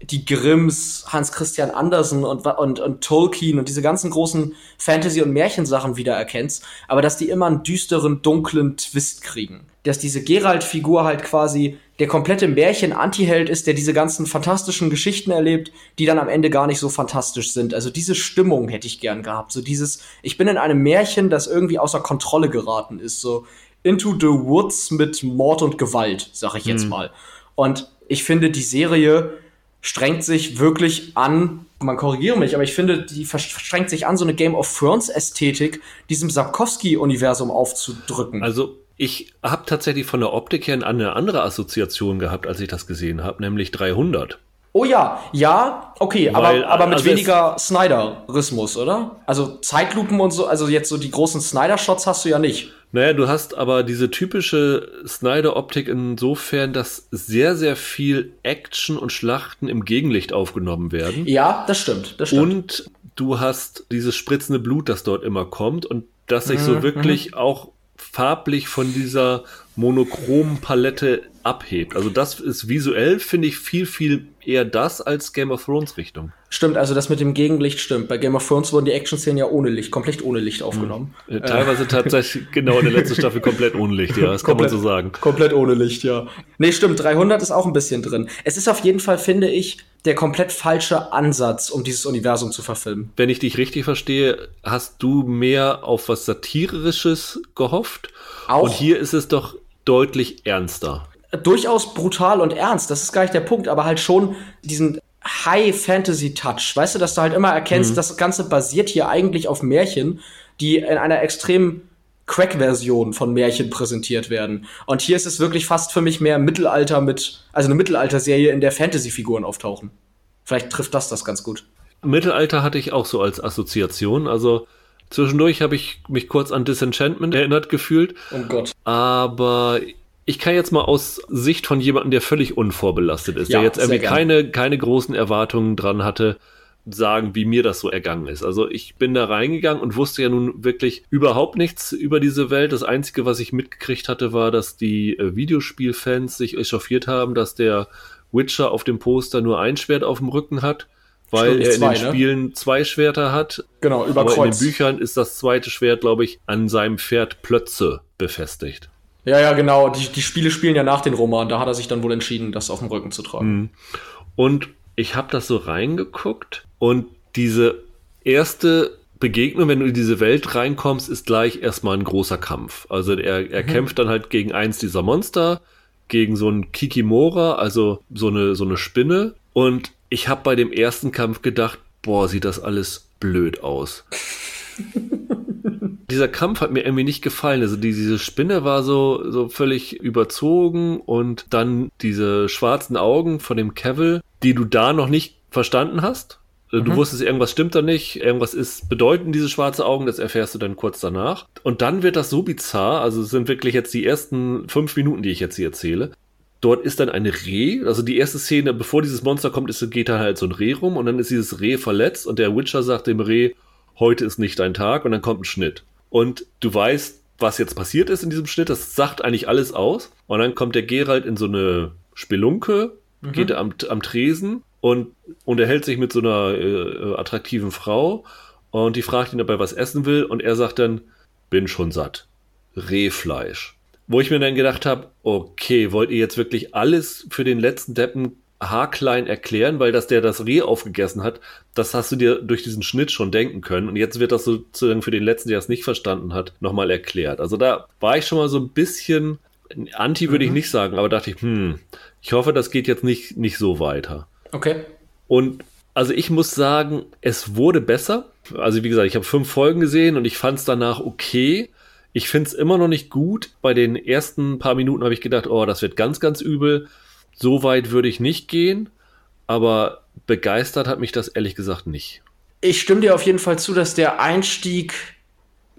Speaker 2: die Grimms, Hans Christian Andersen und, und, und Tolkien und diese ganzen großen Fantasy- und Märchensachen wiedererkennst, aber dass die immer einen düsteren, dunklen Twist kriegen. Dass diese Geralt-Figur halt quasi der komplette Märchen-Antiheld ist, der diese ganzen fantastischen Geschichten erlebt, die dann am Ende gar nicht so fantastisch sind. Also diese Stimmung hätte ich gern gehabt. So dieses, ich bin in einem Märchen, das irgendwie außer Kontrolle geraten ist. So Into the Woods mit Mord und Gewalt, sag ich jetzt mhm. mal. Und ich finde, die Serie strengt sich wirklich an, man korrigiere mich, aber ich finde, die strengt sich an, so eine Game of Thrones Ästhetik diesem Sapkowski-Universum aufzudrücken.
Speaker 1: Also ich habe tatsächlich von der Optik her eine andere Assoziation gehabt, als ich das gesehen habe, nämlich 300.
Speaker 2: Oh ja, ja, okay, Weil, aber, aber mit also weniger Snyder-Rhythmus, oder? Also Zeitlupen und so, also jetzt so die großen Snyder-Shots hast du ja nicht.
Speaker 1: Naja, du hast aber diese typische Snyder-Optik insofern, dass sehr, sehr viel Action und Schlachten im Gegenlicht aufgenommen werden.
Speaker 2: Ja, das stimmt, das stimmt.
Speaker 1: Und du hast dieses spritzende Blut, das dort immer kommt und das sich so mhm, wirklich mhm. auch farblich von dieser monochromen Palette abhebt. Also das ist visuell, finde ich, viel, viel eher das als Game of Thrones Richtung.
Speaker 2: Stimmt, also das mit dem Gegenlicht stimmt. Bei Game of Thrones wurden die Action-Szenen ja ohne Licht, komplett ohne Licht aufgenommen.
Speaker 1: Mhm. Teilweise tatsächlich, genau in der letzten Staffel komplett ohne Licht, ja, das komplett, kann man so sagen.
Speaker 2: Komplett ohne Licht, ja. Nee, stimmt, 300 ist auch ein bisschen drin. Es ist auf jeden Fall, finde ich, der komplett falsche Ansatz, um dieses Universum zu verfilmen.
Speaker 1: Wenn ich dich richtig verstehe, hast du mehr auf was Satirisches gehofft? Auch. Und hier ist es doch deutlich ernster
Speaker 2: durchaus brutal und ernst, das ist gar nicht der Punkt, aber halt schon diesen High-Fantasy-Touch, weißt du, dass du halt immer erkennst, mhm. das Ganze basiert hier eigentlich auf Märchen, die in einer extrem Crack-Version von Märchen präsentiert werden. Und hier ist es wirklich fast für mich mehr Mittelalter mit, also eine Mittelalter-Serie, in der Fantasy-Figuren auftauchen. Vielleicht trifft das das ganz gut.
Speaker 1: Mittelalter hatte ich auch so als Assoziation, also Zwischendurch habe ich mich kurz an Disenchantment erinnert gefühlt.
Speaker 2: Oh Gott.
Speaker 1: Aber ich kann jetzt mal aus Sicht von jemandem, der völlig unvorbelastet ist, ja, der jetzt irgendwie keine, keine großen Erwartungen dran hatte, sagen, wie mir das so ergangen ist. Also ich bin da reingegangen und wusste ja nun wirklich überhaupt nichts über diese Welt. Das Einzige, was ich mitgekriegt hatte, war, dass die äh, Videospielfans sich echauffiert haben, dass der Witcher auf dem Poster nur ein Schwert auf dem Rücken hat, weil er in zwei, den ne? Spielen zwei Schwerter hat.
Speaker 2: Genau, über Aber
Speaker 1: Kreuz. in den Büchern ist das zweite Schwert, glaube ich, an seinem Pferd Plötze befestigt.
Speaker 2: Ja, ja, genau. Die, die Spiele spielen ja nach den Roman. Da hat er sich dann wohl entschieden, das auf dem Rücken zu tragen. Mhm.
Speaker 1: Und ich habe das so reingeguckt und diese erste Begegnung, wenn du in diese Welt reinkommst, ist gleich erstmal ein großer Kampf. Also er, er mhm. kämpft dann halt gegen eins dieser Monster, gegen so einen Kikimora, also so eine, so eine Spinne. Und ich habe bei dem ersten Kampf gedacht, boah, sieht das alles blöd aus. dieser Kampf hat mir irgendwie nicht gefallen. Also diese Spinne war so, so völlig überzogen und dann diese schwarzen Augen von dem Cavill, die du da noch nicht verstanden hast. Du mhm. wusstest, irgendwas stimmt da nicht, irgendwas ist bedeutend, diese schwarze Augen, das erfährst du dann kurz danach. Und dann wird das so bizarr, also es sind wirklich jetzt die ersten fünf Minuten, die ich jetzt hier erzähle. Dort ist dann eine Reh, also die erste Szene, bevor dieses Monster kommt, ist, geht da halt so ein Reh rum und dann ist dieses Reh verletzt und der Witcher sagt dem Reh, heute ist nicht dein Tag und dann kommt ein Schnitt und du weißt, was jetzt passiert ist in diesem Schnitt. Das sagt eigentlich alles aus. Und dann kommt der Gerald in so eine Spelunke, mhm. geht am, am Tresen und unterhält sich mit so einer äh, attraktiven Frau. Und die fragt ihn, ob er was essen will. Und er sagt dann, bin schon satt. Rehfleisch. Wo ich mir dann gedacht habe, okay, wollt ihr jetzt wirklich alles für den letzten Deppen haarklein erklären, weil dass der das Reh aufgegessen hat, das hast du dir durch diesen Schnitt schon denken können. Und jetzt wird das sozusagen für den letzten, der es nicht verstanden hat, nochmal erklärt. Also da war ich schon mal so ein bisschen, anti würde mhm. ich nicht sagen, aber dachte ich, hm, ich hoffe, das geht jetzt nicht, nicht so weiter.
Speaker 2: Okay.
Speaker 1: Und also ich muss sagen, es wurde besser. Also wie gesagt, ich habe fünf Folgen gesehen und ich fand es danach okay. Ich finde es immer noch nicht gut. Bei den ersten paar Minuten habe ich gedacht, oh, das wird ganz, ganz übel. So weit würde ich nicht gehen, aber begeistert hat mich das ehrlich gesagt nicht.
Speaker 2: Ich stimme dir auf jeden Fall zu, dass der Einstieg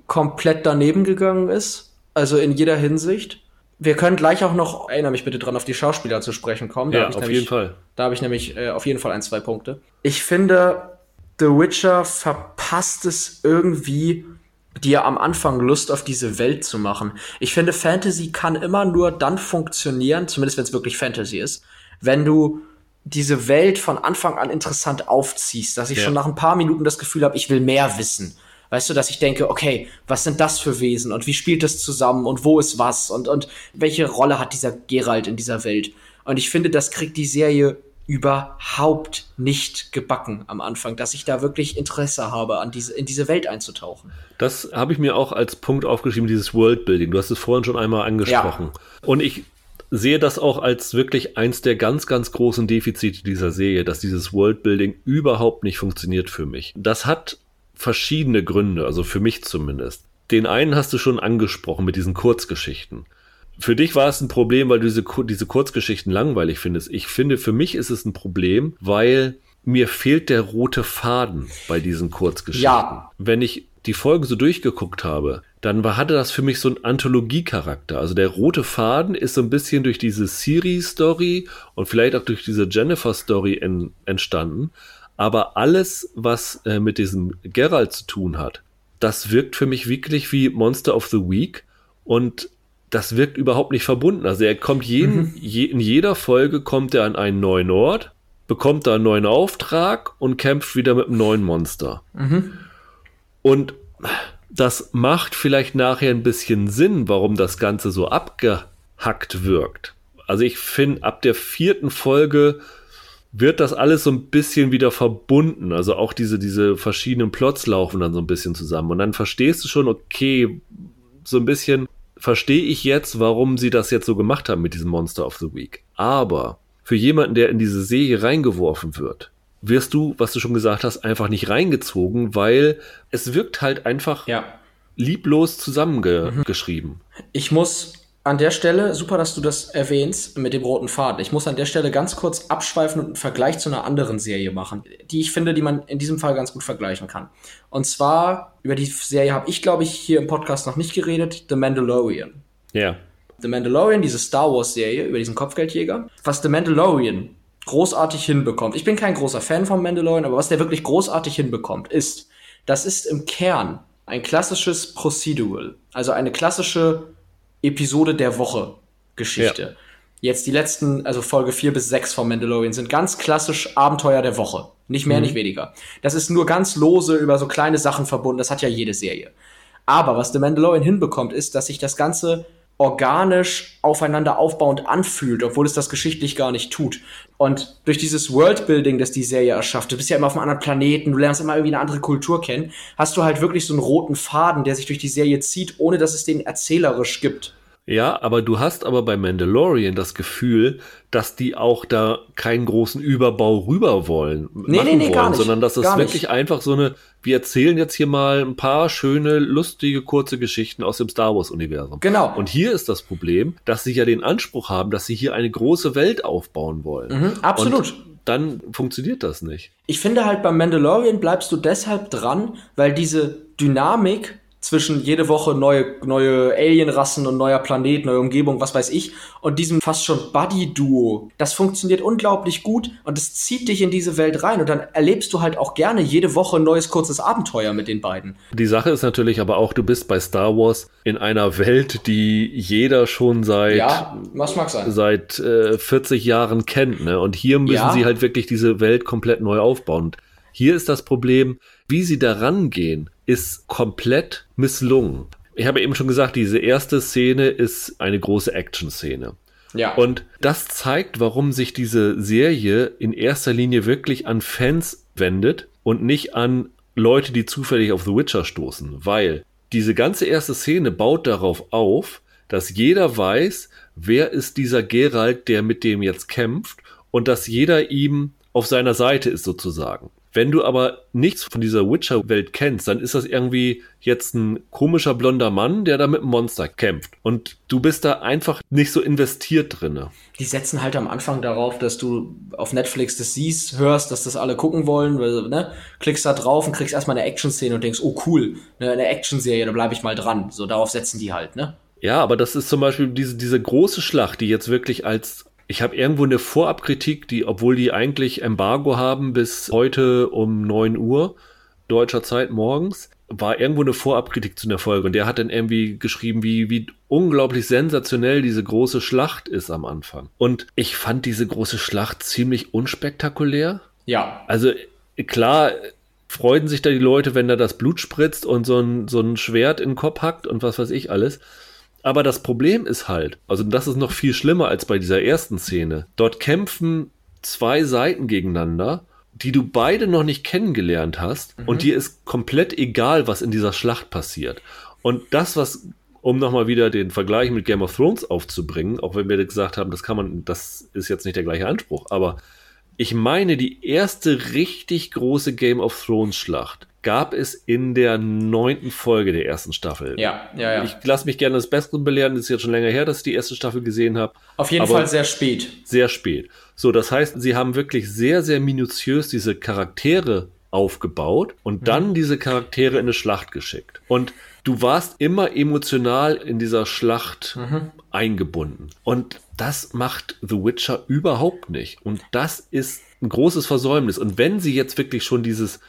Speaker 2: komplett daneben gegangen ist. Also in jeder Hinsicht. Wir können gleich auch noch, erinnere mich bitte dran, auf die Schauspieler zu sprechen kommen.
Speaker 1: Da ja, auf
Speaker 2: nämlich,
Speaker 1: jeden Fall.
Speaker 2: Da habe ich nämlich äh, auf jeden Fall ein, zwei Punkte. Ich finde, The Witcher verpasst es irgendwie, dir am Anfang Lust auf diese Welt zu machen. Ich finde, Fantasy kann immer nur dann funktionieren, zumindest wenn es wirklich Fantasy ist, wenn du diese Welt von Anfang an interessant aufziehst, dass ich ja. schon nach ein paar Minuten das Gefühl habe, ich will mehr wissen. Weißt du, dass ich denke, okay, was sind das für Wesen und wie spielt das zusammen und wo ist was und, und welche Rolle hat dieser Geralt in dieser Welt? Und ich finde, das kriegt die Serie überhaupt nicht gebacken am Anfang, dass ich da wirklich Interesse habe, an diese, in diese Welt einzutauchen.
Speaker 1: Das habe ich mir auch als Punkt aufgeschrieben, dieses Worldbuilding. Du hast es vorhin schon einmal angesprochen. Ja. Und ich sehe das auch als wirklich eins der ganz, ganz großen Defizite dieser Serie, dass dieses Worldbuilding überhaupt nicht funktioniert für mich. Das hat verschiedene Gründe, also für mich zumindest. Den einen hast du schon angesprochen mit diesen Kurzgeschichten. Für dich war es ein Problem, weil du diese, diese Kurzgeschichten langweilig findest. Ich finde, für mich ist es ein Problem, weil mir fehlt der rote Faden bei diesen Kurzgeschichten. Ja. Wenn ich die Folgen so durchgeguckt habe, dann hatte das für mich so einen Anthologie-Charakter. Also der rote Faden ist so ein bisschen durch diese Siri-Story und vielleicht auch durch diese Jennifer-Story en, entstanden. Aber alles, was äh, mit diesem Geralt zu tun hat, das wirkt für mich wirklich wie Monster of the Week und das wirkt überhaupt nicht verbunden. Also er kommt jeden, mhm. je, in jeder Folge kommt er an einen neuen Ort, bekommt da einen neuen Auftrag und kämpft wieder mit einem neuen Monster. Mhm. Und das macht vielleicht nachher ein bisschen Sinn, warum das Ganze so abgehackt wirkt. Also ich finde, ab der vierten Folge wird das alles so ein bisschen wieder verbunden. Also auch diese, diese verschiedenen Plots laufen dann so ein bisschen zusammen. Und dann verstehst du schon, okay, so ein bisschen, verstehe ich jetzt, warum sie das jetzt so gemacht haben mit diesem Monster of the Week. Aber für jemanden, der in diese Serie reingeworfen wird, wirst du, was du schon gesagt hast, einfach nicht reingezogen, weil es wirkt halt einfach ja. lieblos zusammengeschrieben.
Speaker 2: Ich muss an der Stelle, super, dass du das erwähnst mit dem roten Faden. Ich muss an der Stelle ganz kurz abschweifen und einen Vergleich zu einer anderen Serie machen, die ich finde, die man in diesem Fall ganz gut vergleichen kann. Und zwar, über die Serie habe ich, glaube ich, hier im Podcast noch nicht geredet, The Mandalorian.
Speaker 1: Ja.
Speaker 2: The Mandalorian, diese Star Wars-Serie über diesen Kopfgeldjäger. Was The Mandalorian großartig hinbekommt, ich bin kein großer Fan von Mandalorian, aber was der wirklich großartig hinbekommt, ist, das ist im Kern ein klassisches Procedural. Also eine klassische Episode der Woche Geschichte. Ja. Jetzt die letzten, also Folge 4 bis 6 von Mandalorian sind ganz klassisch Abenteuer der Woche. Nicht mehr, mhm. nicht weniger. Das ist nur ganz lose über so kleine Sachen verbunden. Das hat ja jede Serie. Aber was The Mandalorian hinbekommt, ist, dass sich das Ganze organisch aufeinander aufbauend anfühlt, obwohl es das geschichtlich gar nicht tut. Und durch dieses Worldbuilding, das die Serie erschafft, du bist ja immer auf einem anderen Planeten, du lernst immer irgendwie eine andere Kultur kennen, hast du halt wirklich so einen roten Faden, der sich durch die Serie zieht, ohne dass es den erzählerisch gibt.
Speaker 1: Ja, aber du hast aber bei Mandalorian das Gefühl, dass die auch da keinen großen Überbau rüber wollen, nee, machen nee, nee, wollen, sondern dass es wirklich nicht. einfach so eine, wir erzählen jetzt hier mal ein paar schöne, lustige, kurze Geschichten aus dem Star Wars Universum.
Speaker 2: Genau.
Speaker 1: Und hier ist das Problem, dass sie ja den Anspruch haben, dass sie hier eine große Welt aufbauen wollen.
Speaker 2: Mhm, absolut.
Speaker 1: Und dann funktioniert das nicht.
Speaker 2: Ich finde halt beim Mandalorian bleibst du deshalb dran, weil diese Dynamik zwischen jede Woche neue, neue Alienrassen und neuer Planet, neue Umgebung, was weiß ich, und diesem fast schon Buddy-Duo. Das funktioniert unglaublich gut und es zieht dich in diese Welt rein und dann erlebst du halt auch gerne jede Woche ein neues kurzes Abenteuer mit den beiden.
Speaker 1: Die Sache ist natürlich aber auch, du bist bei Star Wars in einer Welt, die jeder schon seit,
Speaker 2: ja, was mag sein.
Speaker 1: seit äh, 40 Jahren kennt, ne? Und hier müssen ja. sie halt wirklich diese Welt komplett neu aufbauen. Hier ist das Problem, wie sie da rangehen, ist komplett misslungen. Ich habe eben schon gesagt, diese erste Szene ist eine große Action-Szene. Ja. Und das zeigt, warum sich diese Serie in erster Linie wirklich an Fans wendet und nicht an Leute, die zufällig auf The Witcher stoßen, weil diese ganze erste Szene baut darauf auf, dass jeder weiß, wer ist dieser Geralt, der mit dem jetzt kämpft und dass jeder ihm auf seiner Seite ist sozusagen. Wenn du aber nichts von dieser Witcher-Welt kennst, dann ist das irgendwie jetzt ein komischer blonder Mann, der da mit einem Monster kämpft. Und du bist da einfach nicht so investiert drinne.
Speaker 2: Die setzen halt am Anfang darauf, dass du auf Netflix das siehst, hörst, dass das alle gucken wollen, ne, klickst da drauf und kriegst erstmal eine Action-Szene und denkst, oh cool, ne, eine Action-Serie, da bleibe ich mal dran. So, darauf setzen die halt, ne?
Speaker 1: Ja, aber das ist zum Beispiel diese, diese große Schlacht, die jetzt wirklich als ich habe irgendwo eine Vorabkritik, die, obwohl die eigentlich Embargo haben bis heute um neun Uhr deutscher Zeit morgens, war irgendwo eine Vorabkritik zu einer Folge. Und der hat dann irgendwie geschrieben, wie, wie unglaublich sensationell diese große Schlacht ist am Anfang. Und ich fand diese große Schlacht ziemlich unspektakulär.
Speaker 2: Ja.
Speaker 1: Also klar, freuen sich da die Leute, wenn da das Blut spritzt und so ein, so ein Schwert in den Kopf hackt und was weiß ich alles. Aber das Problem ist halt, also das ist noch viel schlimmer als bei dieser ersten Szene. Dort kämpfen zwei Seiten gegeneinander, die du beide noch nicht kennengelernt hast mhm. und dir ist komplett egal, was in dieser Schlacht passiert. Und das, was um nochmal wieder den Vergleich mit Game of Thrones aufzubringen, auch wenn wir gesagt haben, das kann man, das ist jetzt nicht der gleiche Anspruch, aber ich meine, die erste richtig große Game of Thrones Schlacht gab es in der neunten Folge der ersten Staffel.
Speaker 2: Ja, ja, ja.
Speaker 1: Ich lasse mich gerne das Bessere belehren. Das ist jetzt schon länger her, dass ich die erste Staffel gesehen habe.
Speaker 2: Auf jeden Fall sehr spät.
Speaker 1: Sehr spät. So, das heißt, sie haben wirklich sehr, sehr minutiös diese Charaktere aufgebaut und mhm. dann diese Charaktere in eine Schlacht geschickt. Und du warst immer emotional in dieser Schlacht mhm. eingebunden. Und das macht The Witcher überhaupt nicht. Und das ist ein großes Versäumnis. Und wenn sie jetzt wirklich schon dieses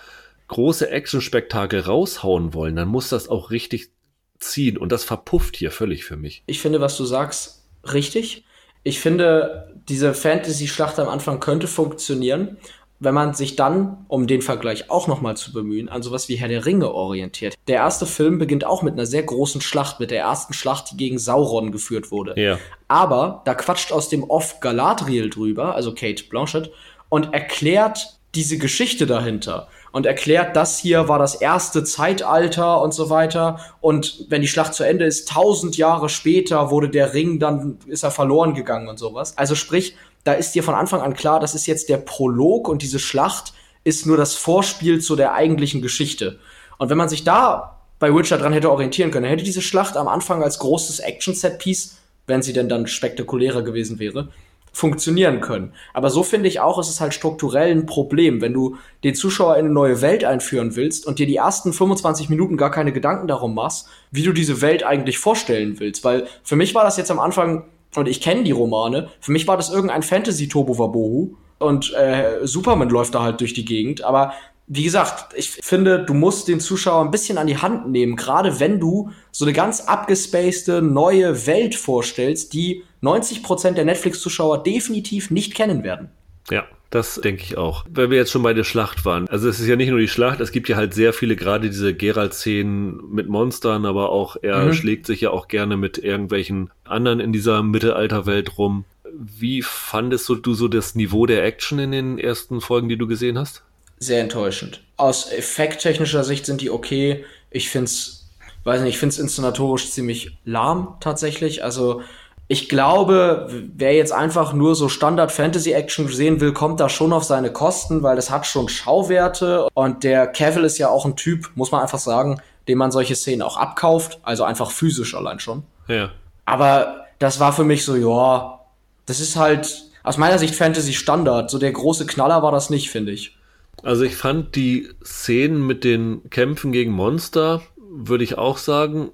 Speaker 1: große Action-Spektakel raushauen wollen, dann muss das auch richtig ziehen. Und das verpufft hier völlig für mich.
Speaker 2: Ich finde, was du sagst, richtig. Ich finde, diese Fantasy-Schlacht am Anfang könnte funktionieren wenn man sich dann, um den Vergleich auch nochmal zu bemühen, an sowas wie Herr der Ringe orientiert. Der erste Film beginnt auch mit einer sehr großen Schlacht, mit der ersten Schlacht, die gegen Sauron geführt wurde.
Speaker 1: Ja.
Speaker 2: Aber da quatscht aus dem Off Galadriel drüber, also Kate Blanchett, und erklärt diese Geschichte dahinter und erklärt, das hier war das erste Zeitalter und so weiter. Und wenn die Schlacht zu Ende ist, tausend Jahre später wurde der Ring, dann ist er verloren gegangen und sowas. Also sprich, da ist dir von Anfang an klar, das ist jetzt der Prolog und diese Schlacht ist nur das Vorspiel zu der eigentlichen Geschichte. Und wenn man sich da bei Witcher dran hätte orientieren können, hätte diese Schlacht am Anfang als großes Action-Set-Piece, wenn sie denn dann spektakulärer gewesen wäre, funktionieren können. Aber so finde ich auch, ist es halt strukturell ein Problem, wenn du den Zuschauer in eine neue Welt einführen willst und dir die ersten 25 Minuten gar keine Gedanken darum machst, wie du diese Welt eigentlich vorstellen willst. Weil für mich war das jetzt am Anfang und ich kenne die Romane. Für mich war das irgendein Fantasy-Tobo-Wabohu. Und äh, Superman läuft da halt durch die Gegend. Aber wie gesagt, ich finde, du musst den Zuschauer ein bisschen an die Hand nehmen, gerade wenn du so eine ganz abgespacede neue Welt vorstellst, die 90% der Netflix-Zuschauer definitiv nicht kennen werden.
Speaker 1: Ja, das denke ich auch. Weil wir jetzt schon bei der Schlacht waren. Also es ist ja nicht nur die Schlacht, es gibt ja halt sehr viele, gerade diese Geralt-Szenen mit Monstern, aber auch er mhm. schlägt sich ja auch gerne mit irgendwelchen anderen in dieser Mittelalterwelt rum. Wie fandest du so das Niveau der Action in den ersten Folgen, die du gesehen hast?
Speaker 2: Sehr enttäuschend. Aus effekttechnischer Sicht sind die okay. Ich find's, weiß nicht, ich find's inszenatorisch ziemlich lahm tatsächlich. Also ich glaube, wer jetzt einfach nur so Standard-Fantasy-Action sehen will, kommt da schon auf seine Kosten, weil das hat schon Schauwerte. Und der Cavill ist ja auch ein Typ, muss man einfach sagen, dem man solche Szenen auch abkauft. Also einfach physisch allein schon.
Speaker 1: Ja.
Speaker 2: Aber das war für mich so, ja, das ist halt aus meiner Sicht Fantasy-Standard. So der große Knaller war das nicht, finde ich.
Speaker 1: Also ich fand die Szenen mit den Kämpfen gegen Monster, würde ich auch sagen,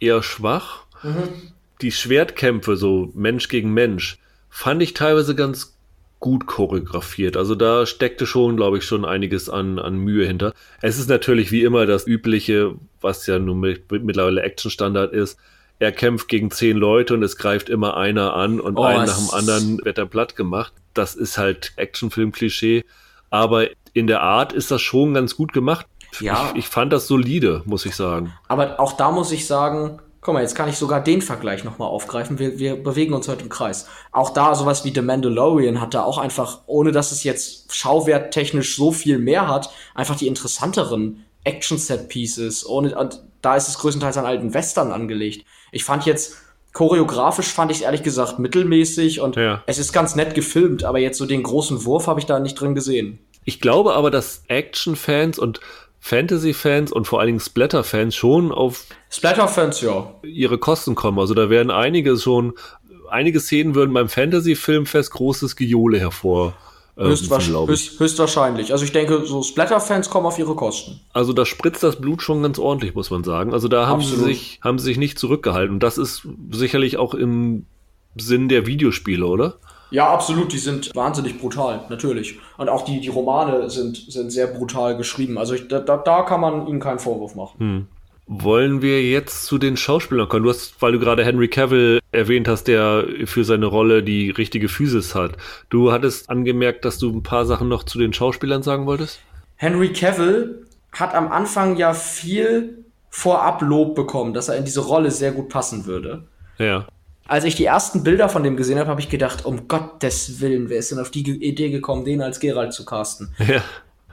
Speaker 1: eher schwach. Mhm die Schwertkämpfe, so Mensch gegen Mensch, fand ich teilweise ganz gut choreografiert. Also da steckte schon, glaube ich, schon einiges an, an Mühe hinter. Es ist natürlich wie immer das übliche, was ja nun mit, mittlerweile Actionstandard ist. Er kämpft gegen zehn Leute und es greift immer einer an und oh, ein nach dem anderen wird er platt gemacht. Das ist halt Actionfilm-Klischee. Aber in der Art ist das schon ganz gut gemacht. Ja. Ich, ich fand das solide, muss ich sagen.
Speaker 2: Aber auch da muss ich sagen, Guck mal, jetzt kann ich sogar den Vergleich nochmal aufgreifen. Wir, wir bewegen uns heute im Kreis. Auch da sowas wie The Mandalorian hat da auch einfach, ohne dass es jetzt schauwerttechnisch so viel mehr hat, einfach die interessanteren Action-Set-Pieces. Ohne, und da ist es größtenteils an alten Western angelegt. Ich fand jetzt, choreografisch fand ich es ehrlich gesagt mittelmäßig und ja. es ist ganz nett gefilmt, aber jetzt so den großen Wurf habe ich da nicht drin gesehen.
Speaker 1: Ich glaube aber, dass Action-Fans und Fantasy-Fans und vor allen Dingen Splatter-Fans schon auf
Speaker 2: Splatter-Fans, ja.
Speaker 1: ihre Kosten kommen. Also da werden einige schon, einige Szenen würden beim Fantasy-Filmfest großes Gejohle hervor.
Speaker 2: Äh, höchstwahrscheinlich, höchstwahrscheinlich. Also ich denke, so Splatter-Fans kommen auf ihre Kosten.
Speaker 1: Also da spritzt das Blut schon ganz ordentlich, muss man sagen. Also da haben Absolut. sie sich, haben sie sich nicht zurückgehalten. Und das ist sicherlich auch im Sinn der Videospiele, oder?
Speaker 2: Ja, absolut. Die sind wahnsinnig brutal, natürlich. Und auch die, die Romane sind, sind sehr brutal geschrieben. Also ich, da, da kann man ihnen keinen Vorwurf machen.
Speaker 1: Hm. Wollen wir jetzt zu den Schauspielern kommen? Du hast, weil du gerade Henry Cavill erwähnt hast, der für seine Rolle die richtige Physis hat. Du hattest angemerkt, dass du ein paar Sachen noch zu den Schauspielern sagen wolltest?
Speaker 2: Henry Cavill hat am Anfang ja viel vorab Lob bekommen, dass er in diese Rolle sehr gut passen würde.
Speaker 1: Ja.
Speaker 2: Als ich die ersten Bilder von dem gesehen habe, habe ich gedacht, um Gottes Willen, wer ist denn auf die Idee gekommen, den als Geralt zu casten?
Speaker 1: Ja.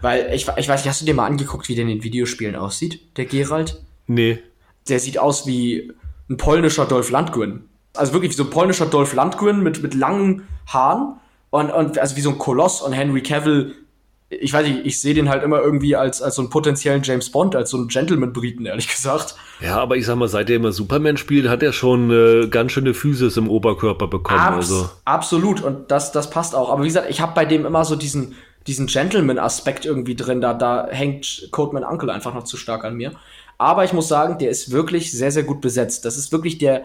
Speaker 2: Weil, ich, ich weiß nicht, hast du dir mal angeguckt, wie der in den Videospielen aussieht, der Geralt?
Speaker 1: Nee.
Speaker 2: Der sieht aus wie ein polnischer Dolph Lundgren. Also wirklich wie so ein polnischer Dolph Lundgren mit, mit langen Haaren und, und also wie so ein Koloss und Henry Cavill ich weiß nicht, ich sehe den halt immer irgendwie als, als so einen potenziellen James Bond, als so einen Gentleman-Briten, ehrlich gesagt.
Speaker 1: Ja, aber ich sag mal, seit er immer Superman spielt, hat er schon äh, ganz schöne Physis im Oberkörper bekommen.
Speaker 2: Abs
Speaker 1: also.
Speaker 2: Absolut, und das, das passt auch. Aber wie gesagt, ich habe bei dem immer so diesen, diesen Gentleman-Aspekt irgendwie drin. Da, da hängt Codeman Uncle einfach noch zu stark an mir. Aber ich muss sagen, der ist wirklich sehr, sehr gut besetzt. Das ist wirklich der,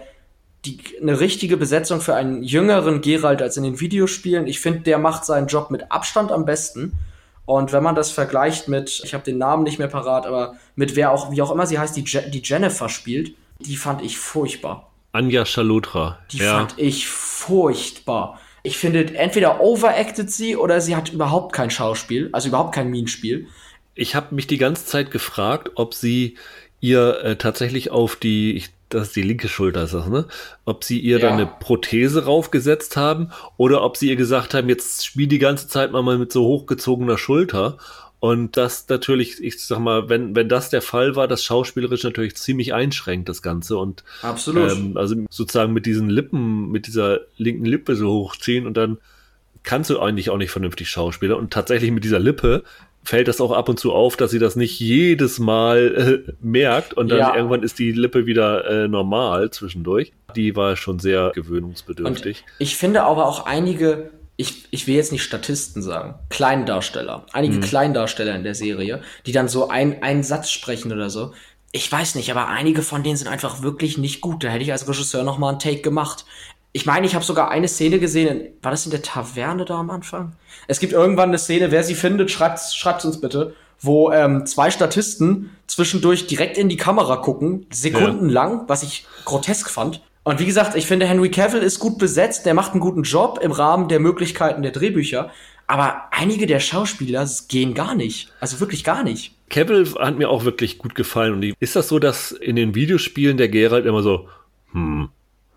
Speaker 2: die, eine richtige Besetzung für einen jüngeren Geralt als in den Videospielen. Ich finde, der macht seinen Job mit Abstand am besten. Und wenn man das vergleicht mit, ich habe den Namen nicht mehr parat, aber mit wer auch, wie auch immer sie heißt, die, Je die Jennifer spielt, die fand ich furchtbar.
Speaker 1: Anja Chalotra.
Speaker 2: Die ja. fand ich furchtbar. Ich finde, entweder overacted sie oder sie hat überhaupt kein Schauspiel, also überhaupt kein Minenspiel.
Speaker 1: Ich habe mich die ganze Zeit gefragt, ob sie ihr äh, tatsächlich auf die, ich das ist die linke Schulter, ist das, ne? Ob sie ihr ja. dann eine Prothese raufgesetzt haben oder ob sie ihr gesagt haben, jetzt spiel die ganze Zeit mal mit so hochgezogener Schulter. Und das natürlich, ich sag mal, wenn, wenn das der Fall war, das schauspielerisch natürlich ziemlich einschränkt, das Ganze. Und
Speaker 2: Absolut.
Speaker 1: Ähm, also sozusagen mit diesen Lippen, mit dieser linken Lippe so hochziehen und dann kannst du eigentlich auch nicht vernünftig Schauspieler. Und tatsächlich mit dieser Lippe fällt das auch ab und zu auf, dass sie das nicht jedes Mal äh, merkt und dann ja. irgendwann ist die Lippe wieder äh, normal zwischendurch. Die war schon sehr gewöhnungsbedürftig.
Speaker 2: Und ich finde aber auch einige, ich, ich will jetzt nicht Statisten sagen, Kleindarsteller, einige mhm. Kleindarsteller in der Serie, die dann so ein, einen Satz sprechen oder so. Ich weiß nicht, aber einige von denen sind einfach wirklich nicht gut. Da hätte ich als Regisseur noch mal einen Take gemacht. Ich meine, ich habe sogar eine Szene gesehen, war das in der Taverne da am Anfang? Es gibt irgendwann eine Szene, wer sie findet, schreibt schreibt's uns bitte, wo ähm, zwei Statisten zwischendurch direkt in die Kamera gucken, sekundenlang, ja. was ich grotesk fand. Und wie gesagt, ich finde, Henry Cavill ist gut besetzt, der macht einen guten Job im Rahmen der Möglichkeiten der Drehbücher. Aber einige der Schauspieler gehen gar nicht. Also wirklich gar nicht.
Speaker 1: Cavill hat mir auch wirklich gut gefallen. Und ist das so, dass in den Videospielen der Geralt immer so, hm,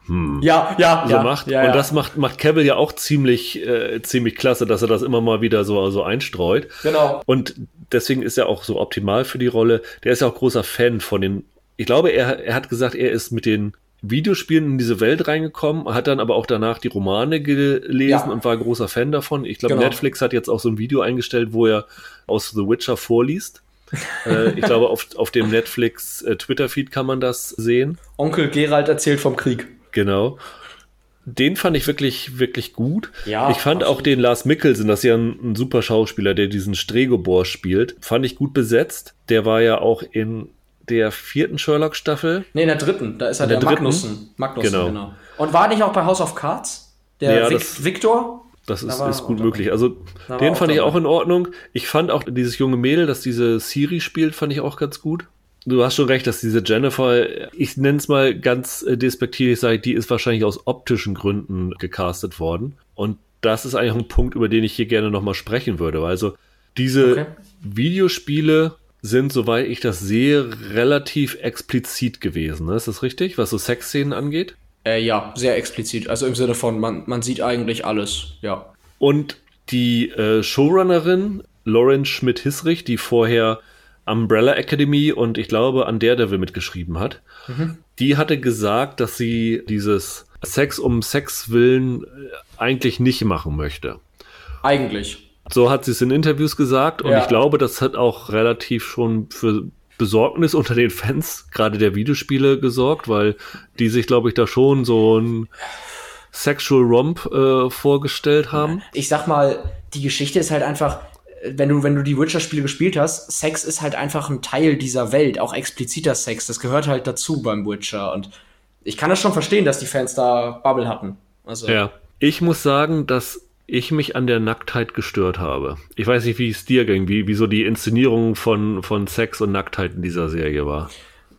Speaker 1: hm,
Speaker 2: ja, ja,
Speaker 1: so
Speaker 2: ja,
Speaker 1: macht.
Speaker 2: Ja,
Speaker 1: und
Speaker 2: ja.
Speaker 1: das macht, macht Cavill ja auch ziemlich, äh, ziemlich klasse, dass er das immer mal wieder so, so einstreut.
Speaker 2: Genau.
Speaker 1: Und deswegen ist er auch so optimal für die Rolle. Der ist ja auch großer Fan von den, ich glaube, er, er hat gesagt, er ist mit den Videospielen in diese Welt reingekommen, hat dann aber auch danach die Romane gelesen ja. und war großer Fan davon. Ich glaube, genau. Netflix hat jetzt auch so ein Video eingestellt, wo er aus The Witcher vorliest. äh, ich glaube, auf, auf dem Netflix äh, Twitter-Feed kann man das sehen.
Speaker 2: Onkel Gerald erzählt vom Krieg.
Speaker 1: Genau. Den fand ich wirklich, wirklich gut.
Speaker 2: Ja,
Speaker 1: ich fand absolut. auch den Lars Mikkelsen, das ist ja ein, ein, super Schauspieler, der diesen Stregobor spielt, fand ich gut besetzt. Der war ja auch in der vierten Sherlock-Staffel.
Speaker 2: Nee, in der dritten. Da ist er der, der Magnussen. Magnussen, genau. genau. Und war nicht auch bei House of Cards? Der ja, Vic das, Victor?
Speaker 1: Das ist, da ist gut möglich. Also, den fand ich auch in Ordnung. Ich fand auch dieses junge Mädel, das diese Siri spielt, fand ich auch ganz gut du hast schon recht, dass diese Jennifer, ich nenne es mal ganz äh, despektierlich, sage die ist wahrscheinlich aus optischen Gründen gecastet worden. Und das ist eigentlich ein Punkt, über den ich hier gerne nochmal sprechen würde. Also diese okay. Videospiele sind, soweit ich das sehe, relativ explizit gewesen. Ist das richtig, was so Sexszenen angeht?
Speaker 2: Äh, ja, sehr explizit. Also im Sinne von, man, man sieht eigentlich alles, ja.
Speaker 1: Und die äh, Showrunnerin Lauren Schmidt-Hissrich, die vorher Umbrella Academy und ich glaube an Daredevil mitgeschrieben hat. Mhm. Die hatte gesagt, dass sie dieses Sex um Sex willen äh, eigentlich nicht machen möchte.
Speaker 2: Eigentlich.
Speaker 1: So hat sie es in Interviews gesagt und ja. ich glaube, das hat auch relativ schon für Besorgnis unter den Fans, gerade der Videospiele, gesorgt, weil die sich, glaube ich, da schon so ein Sexual Romp äh, vorgestellt haben.
Speaker 2: Ich sag mal, die Geschichte ist halt einfach, wenn du, wenn du die Witcher-Spiele gespielt hast, Sex ist halt einfach ein Teil dieser Welt, auch expliziter Sex. Das gehört halt dazu beim Witcher. Und ich kann das schon verstehen, dass die Fans da Bubble hatten.
Speaker 1: Also. Ja. Ich muss sagen, dass ich mich an der Nacktheit gestört habe. Ich weiß nicht, wie es dir ging, wie, wie so die Inszenierung von, von Sex und Nacktheit in dieser Serie war.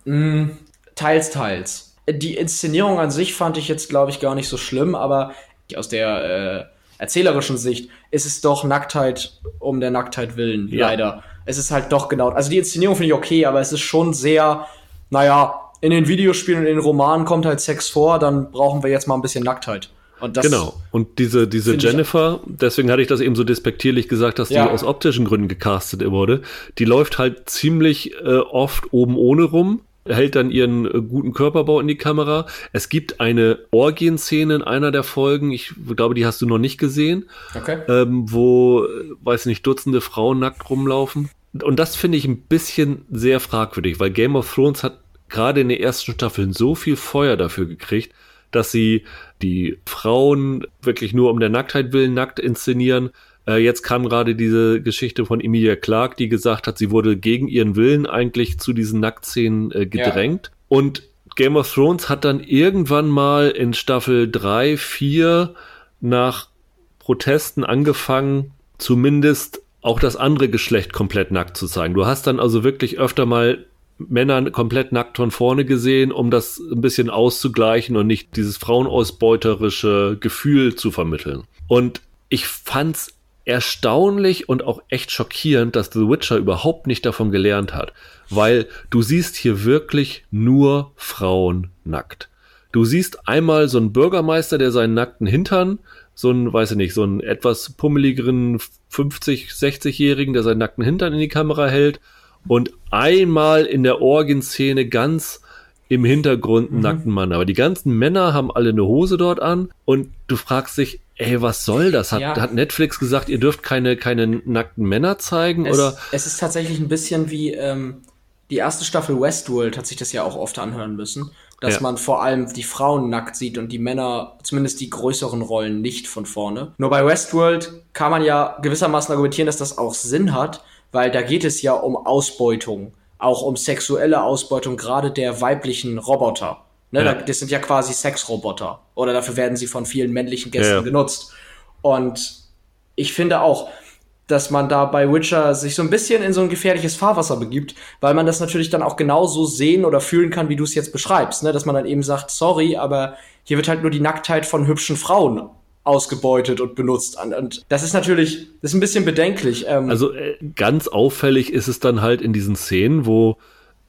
Speaker 2: Mm, teils, teils. Die Inszenierung an sich fand ich jetzt, glaube ich, gar nicht so schlimm, aber aus der äh, erzählerischen Sicht ist es doch Nacktheit um der Nacktheit willen, ja. leider. es ist halt doch genau, also die Inszenierung finde ich okay, aber es ist schon sehr, naja, in den Videospielen und in den Romanen kommt halt Sex vor, dann brauchen wir jetzt mal ein bisschen Nacktheit.
Speaker 1: Und genau. Und diese, diese Jennifer, deswegen hatte ich das eben so despektierlich gesagt, dass ja. die aus optischen Gründen gecastet wurde. Die läuft halt ziemlich äh, oft oben ohne rum, hält dann ihren äh, guten Körperbau in die Kamera. Es gibt eine Orgienszene in einer der Folgen, ich glaube, die hast du noch nicht gesehen, okay. ähm, wo, äh, weiß nicht, Dutzende Frauen nackt rumlaufen. Und das finde ich ein bisschen sehr fragwürdig, weil Game of Thrones hat gerade in den ersten Staffeln so viel Feuer dafür gekriegt, dass sie die Frauen wirklich nur um der Nacktheit willen nackt inszenieren. Äh, jetzt kam gerade diese Geschichte von Emilia Clark, die gesagt hat, sie wurde gegen ihren Willen eigentlich zu diesen Nacktszenen äh, gedrängt. Ja. Und Game of Thrones hat dann irgendwann mal in Staffel 3, 4 nach Protesten angefangen, zumindest auch das andere Geschlecht komplett nackt zu zeigen. Du hast dann also wirklich öfter mal Männern komplett nackt von vorne gesehen, um das ein bisschen auszugleichen und nicht dieses frauenausbeuterische Gefühl zu vermitteln. Und ich fand's erstaunlich und auch echt schockierend, dass The Witcher überhaupt nicht davon gelernt hat, weil du siehst hier wirklich nur Frauen nackt. Du siehst einmal so einen Bürgermeister, der seinen nackten Hintern, so einen, weiß ich nicht, so einen etwas pummeligeren 50, 60-Jährigen, der seinen nackten Hintern in die Kamera hält und einmal in der Orgenszene ganz im Hintergrund einen mhm. nackten Mann. Aber die ganzen Männer haben alle eine Hose dort an und du fragst dich, ey, was soll das? Hat, ja. hat Netflix gesagt, ihr dürft keine, keine nackten Männer zeigen?
Speaker 2: Es,
Speaker 1: oder?
Speaker 2: es ist tatsächlich ein bisschen wie ähm, die erste Staffel Westworld hat sich das ja auch oft anhören müssen, dass ja. man vor allem die Frauen nackt sieht und die Männer, zumindest die größeren Rollen, nicht von vorne. Nur bei Westworld kann man ja gewissermaßen argumentieren, dass das auch Sinn hat, weil da geht es ja um Ausbeutung, auch um sexuelle Ausbeutung gerade der weiblichen Roboter. Ne, ja. Das sind ja quasi Sexroboter. Oder dafür werden sie von vielen männlichen Gästen ja. genutzt. Und ich finde auch, dass man da bei Witcher sich so ein bisschen in so ein gefährliches Fahrwasser begibt, weil man das natürlich dann auch genauso sehen oder fühlen kann, wie du es jetzt beschreibst, ne? dass man dann eben sagt, sorry, aber hier wird halt nur die Nacktheit von hübschen Frauen ausgebeutet und benutzt. Und das ist natürlich, das ist ein bisschen bedenklich.
Speaker 1: Ähm also äh, ganz auffällig ist es dann halt in diesen Szenen, wo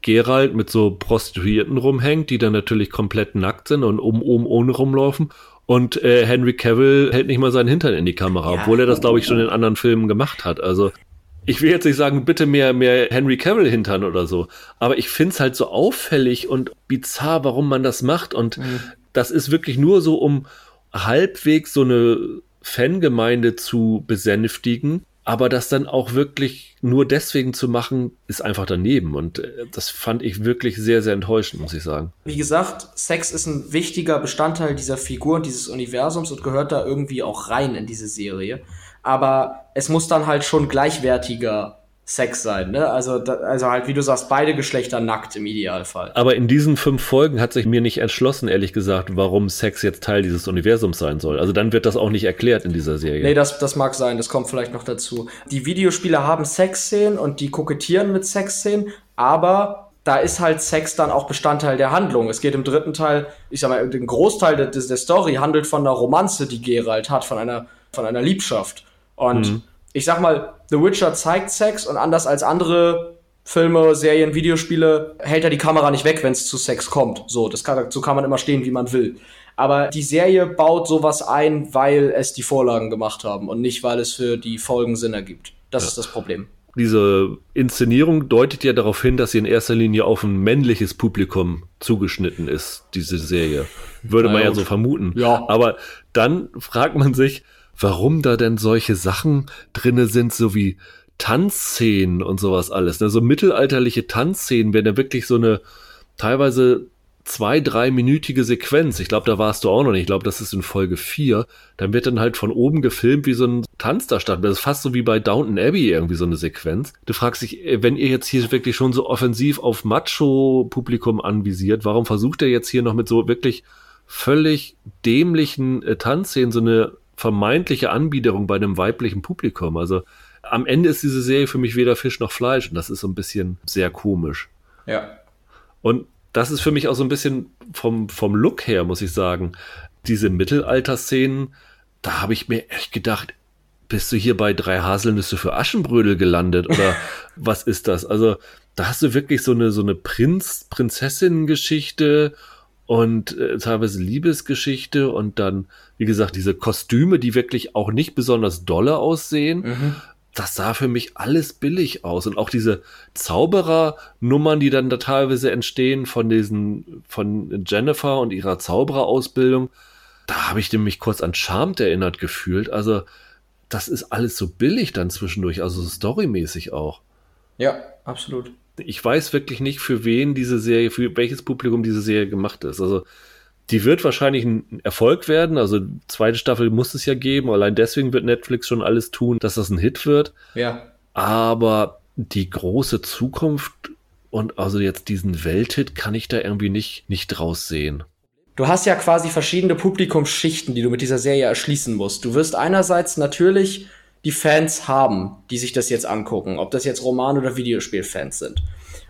Speaker 1: Gerald mit so Prostituierten rumhängt, die dann natürlich komplett nackt sind und um, um, ohne rumlaufen. Und äh, Henry Cavill hält nicht mal seinen Hintern in die Kamera, ja. obwohl er das, glaube ich, schon in anderen Filmen gemacht hat. Also ich will jetzt nicht sagen, bitte mehr, mehr Henry Cavill Hintern oder so. Aber ich finde es halt so auffällig und bizarr, warum man das macht. Und mhm. das ist wirklich nur so, um halbwegs so eine Fangemeinde zu besänftigen. Aber das dann auch wirklich nur deswegen zu machen, ist einfach daneben. Und äh, das fand ich wirklich sehr, sehr enttäuschend, muss ich sagen.
Speaker 2: Wie gesagt, Sex ist ein wichtiger Bestandteil dieser Figur und dieses Universums und gehört da irgendwie auch rein in diese Serie. Aber es muss dann halt schon gleichwertiger Sex sein, ne? Also, da, also halt, wie du sagst, beide Geschlechter nackt im Idealfall.
Speaker 1: Aber in diesen fünf Folgen hat sich mir nicht entschlossen, ehrlich gesagt, warum Sex jetzt Teil dieses Universums sein soll. Also dann wird das auch nicht erklärt in dieser Serie.
Speaker 2: Nee, das, das mag sein, das kommt vielleicht noch dazu. Die Videospiele haben Sexszenen und die kokettieren mit Sexszenen, aber da ist halt Sex dann auch Bestandteil der Handlung. Es geht im dritten Teil, ich sag mal, den Großteil der, der Story handelt von einer Romanze, die Geralt hat, von einer, von einer Liebschaft. Und mhm ich sag mal, The Witcher zeigt Sex und anders als andere Filme, Serien, Videospiele hält er die Kamera nicht weg, wenn es zu Sex kommt. So, das kann, so kann man immer stehen, wie man will. Aber die Serie baut sowas ein, weil es die Vorlagen gemacht haben und nicht, weil es für die Folgen Sinn ergibt. Das ja. ist das Problem.
Speaker 1: Diese Inszenierung deutet ja darauf hin, dass sie in erster Linie auf ein männliches Publikum zugeschnitten ist, diese Serie. Würde Na man ja so vermuten. Ja. Aber dann fragt man sich, warum da denn solche Sachen drinne sind, so wie Tanzszenen und sowas alles. Ne? So mittelalterliche Tanzszenen, wenn da wirklich so eine teilweise zwei, dreiminütige Sequenz. Ich glaube, da warst du auch noch nicht. Ich glaube, das ist in Folge vier. Dann wird dann halt von oben gefilmt, wie so ein Tanz da statt. Das ist fast so wie bei Downton Abbey irgendwie so eine Sequenz. Du fragst dich, äh, wenn ihr jetzt hier wirklich schon so offensiv auf Macho-Publikum anvisiert, warum versucht er jetzt hier noch mit so wirklich völlig dämlichen äh, Tanzszenen so eine vermeintliche Anbiederung bei einem weiblichen Publikum. Also am Ende ist diese Serie für mich weder Fisch noch Fleisch und das ist so ein bisschen sehr komisch.
Speaker 2: Ja.
Speaker 1: Und das ist für mich auch so ein bisschen vom, vom Look her, muss ich sagen, diese Mittelalter-Szenen, da habe ich mir echt gedacht, bist du hier bei drei Haselnüsse für Aschenbrödel gelandet oder was ist das? Also da hast du wirklich so eine so eine Prinz Prinzessinnen-Geschichte und äh, teilweise Liebesgeschichte und dann wie gesagt diese Kostüme, die wirklich auch nicht besonders dolle aussehen. Mhm. Das sah für mich alles billig aus und auch diese Zauberer-Nummern, die dann da teilweise entstehen von diesen von Jennifer und ihrer Zaubererausbildung, da habe ich mich kurz an Charmed erinnert gefühlt. Also das ist alles so billig dann zwischendurch, also so storymäßig auch.
Speaker 2: Ja, absolut.
Speaker 1: Ich weiß wirklich nicht, für wen diese Serie, für welches Publikum diese Serie gemacht ist. Also, die wird wahrscheinlich ein Erfolg werden. Also, zweite Staffel muss es ja geben. Allein deswegen wird Netflix schon alles tun, dass das ein Hit wird.
Speaker 2: Ja.
Speaker 1: Aber die große Zukunft und also jetzt diesen Welthit kann ich da irgendwie nicht, nicht draus sehen
Speaker 2: du hast ja quasi verschiedene Publikumsschichten, die du mit dieser Serie erschließen musst. Du wirst einerseits natürlich die Fans haben, die sich das jetzt angucken, ob das jetzt Roman- oder Videospielfans sind.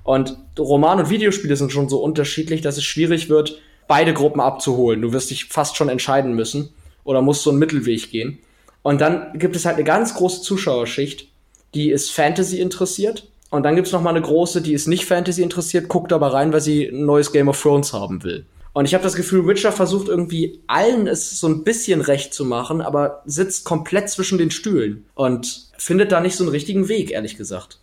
Speaker 2: Und Roman- und Videospiele sind schon so unterschiedlich, dass es schwierig wird, beide Gruppen abzuholen. Du wirst dich fast schon entscheiden müssen oder musst so einen Mittelweg gehen. Und dann gibt es halt eine ganz große Zuschauerschicht, die ist Fantasy interessiert. Und dann gibt es noch mal eine große, die ist nicht Fantasy interessiert, guckt aber rein, weil sie ein neues Game of Thrones haben will. Und ich habe das Gefühl, Witcher versucht irgendwie allen es so ein bisschen recht zu machen, aber sitzt komplett zwischen den Stühlen und findet da nicht so einen richtigen Weg, ehrlich gesagt.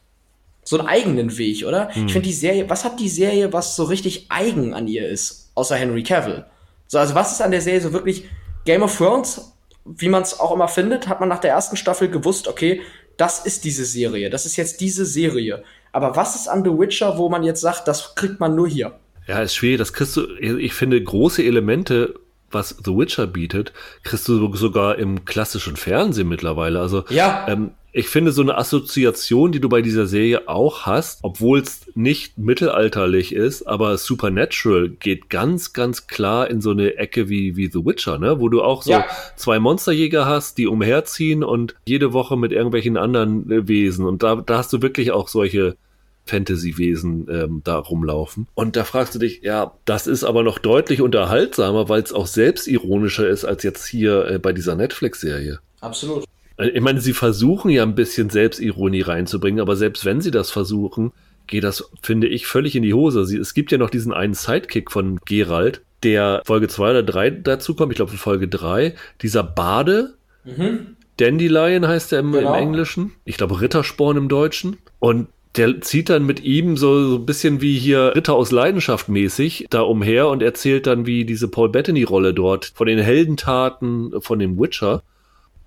Speaker 2: So einen eigenen Weg, oder? Hm. Ich finde die Serie, was hat die Serie, was so richtig eigen an ihr ist, außer Henry Cavill? So, also was ist an der Serie so wirklich Game of Thrones, wie man es auch immer findet, hat man nach der ersten Staffel gewusst, okay, das ist diese Serie, das ist jetzt diese Serie. Aber was ist an The Witcher, wo man jetzt sagt, das kriegt man nur hier?
Speaker 1: Ja, ist schwierig. Das kriegst du, ich finde, große Elemente, was The Witcher bietet, kriegst du sogar im klassischen Fernsehen mittlerweile. Also,
Speaker 2: ja.
Speaker 1: Ähm, ich finde so eine Assoziation, die du bei dieser Serie auch hast, obwohl es nicht mittelalterlich ist, aber Supernatural geht ganz, ganz klar in so eine Ecke wie, wie The Witcher, ne? Wo du auch so ja. zwei Monsterjäger hast, die umherziehen und jede Woche mit irgendwelchen anderen äh, Wesen. Und da, da hast du wirklich auch solche Fantasy-Wesen ähm, da rumlaufen. Und da fragst du dich, ja, das ist aber noch deutlich unterhaltsamer, weil es auch selbstironischer ist als jetzt hier äh, bei dieser Netflix-Serie.
Speaker 2: Absolut.
Speaker 1: Äh, ich meine, sie versuchen ja ein bisschen Selbstironie reinzubringen, aber selbst wenn sie das versuchen, geht das, finde ich, völlig in die Hose. Sie, es gibt ja noch diesen einen Sidekick von Gerald, der Folge 2 oder 3 dazu kommt, ich glaube Folge 3, dieser Bade, mhm. Dandelion heißt er im, genau. im Englischen, ich glaube Rittersporn im Deutschen. Und der zieht dann mit ihm so, so ein bisschen wie hier Ritter aus Leidenschaft mäßig da umher und erzählt dann wie diese Paul Bettany-Rolle dort von den Heldentaten von dem Witcher.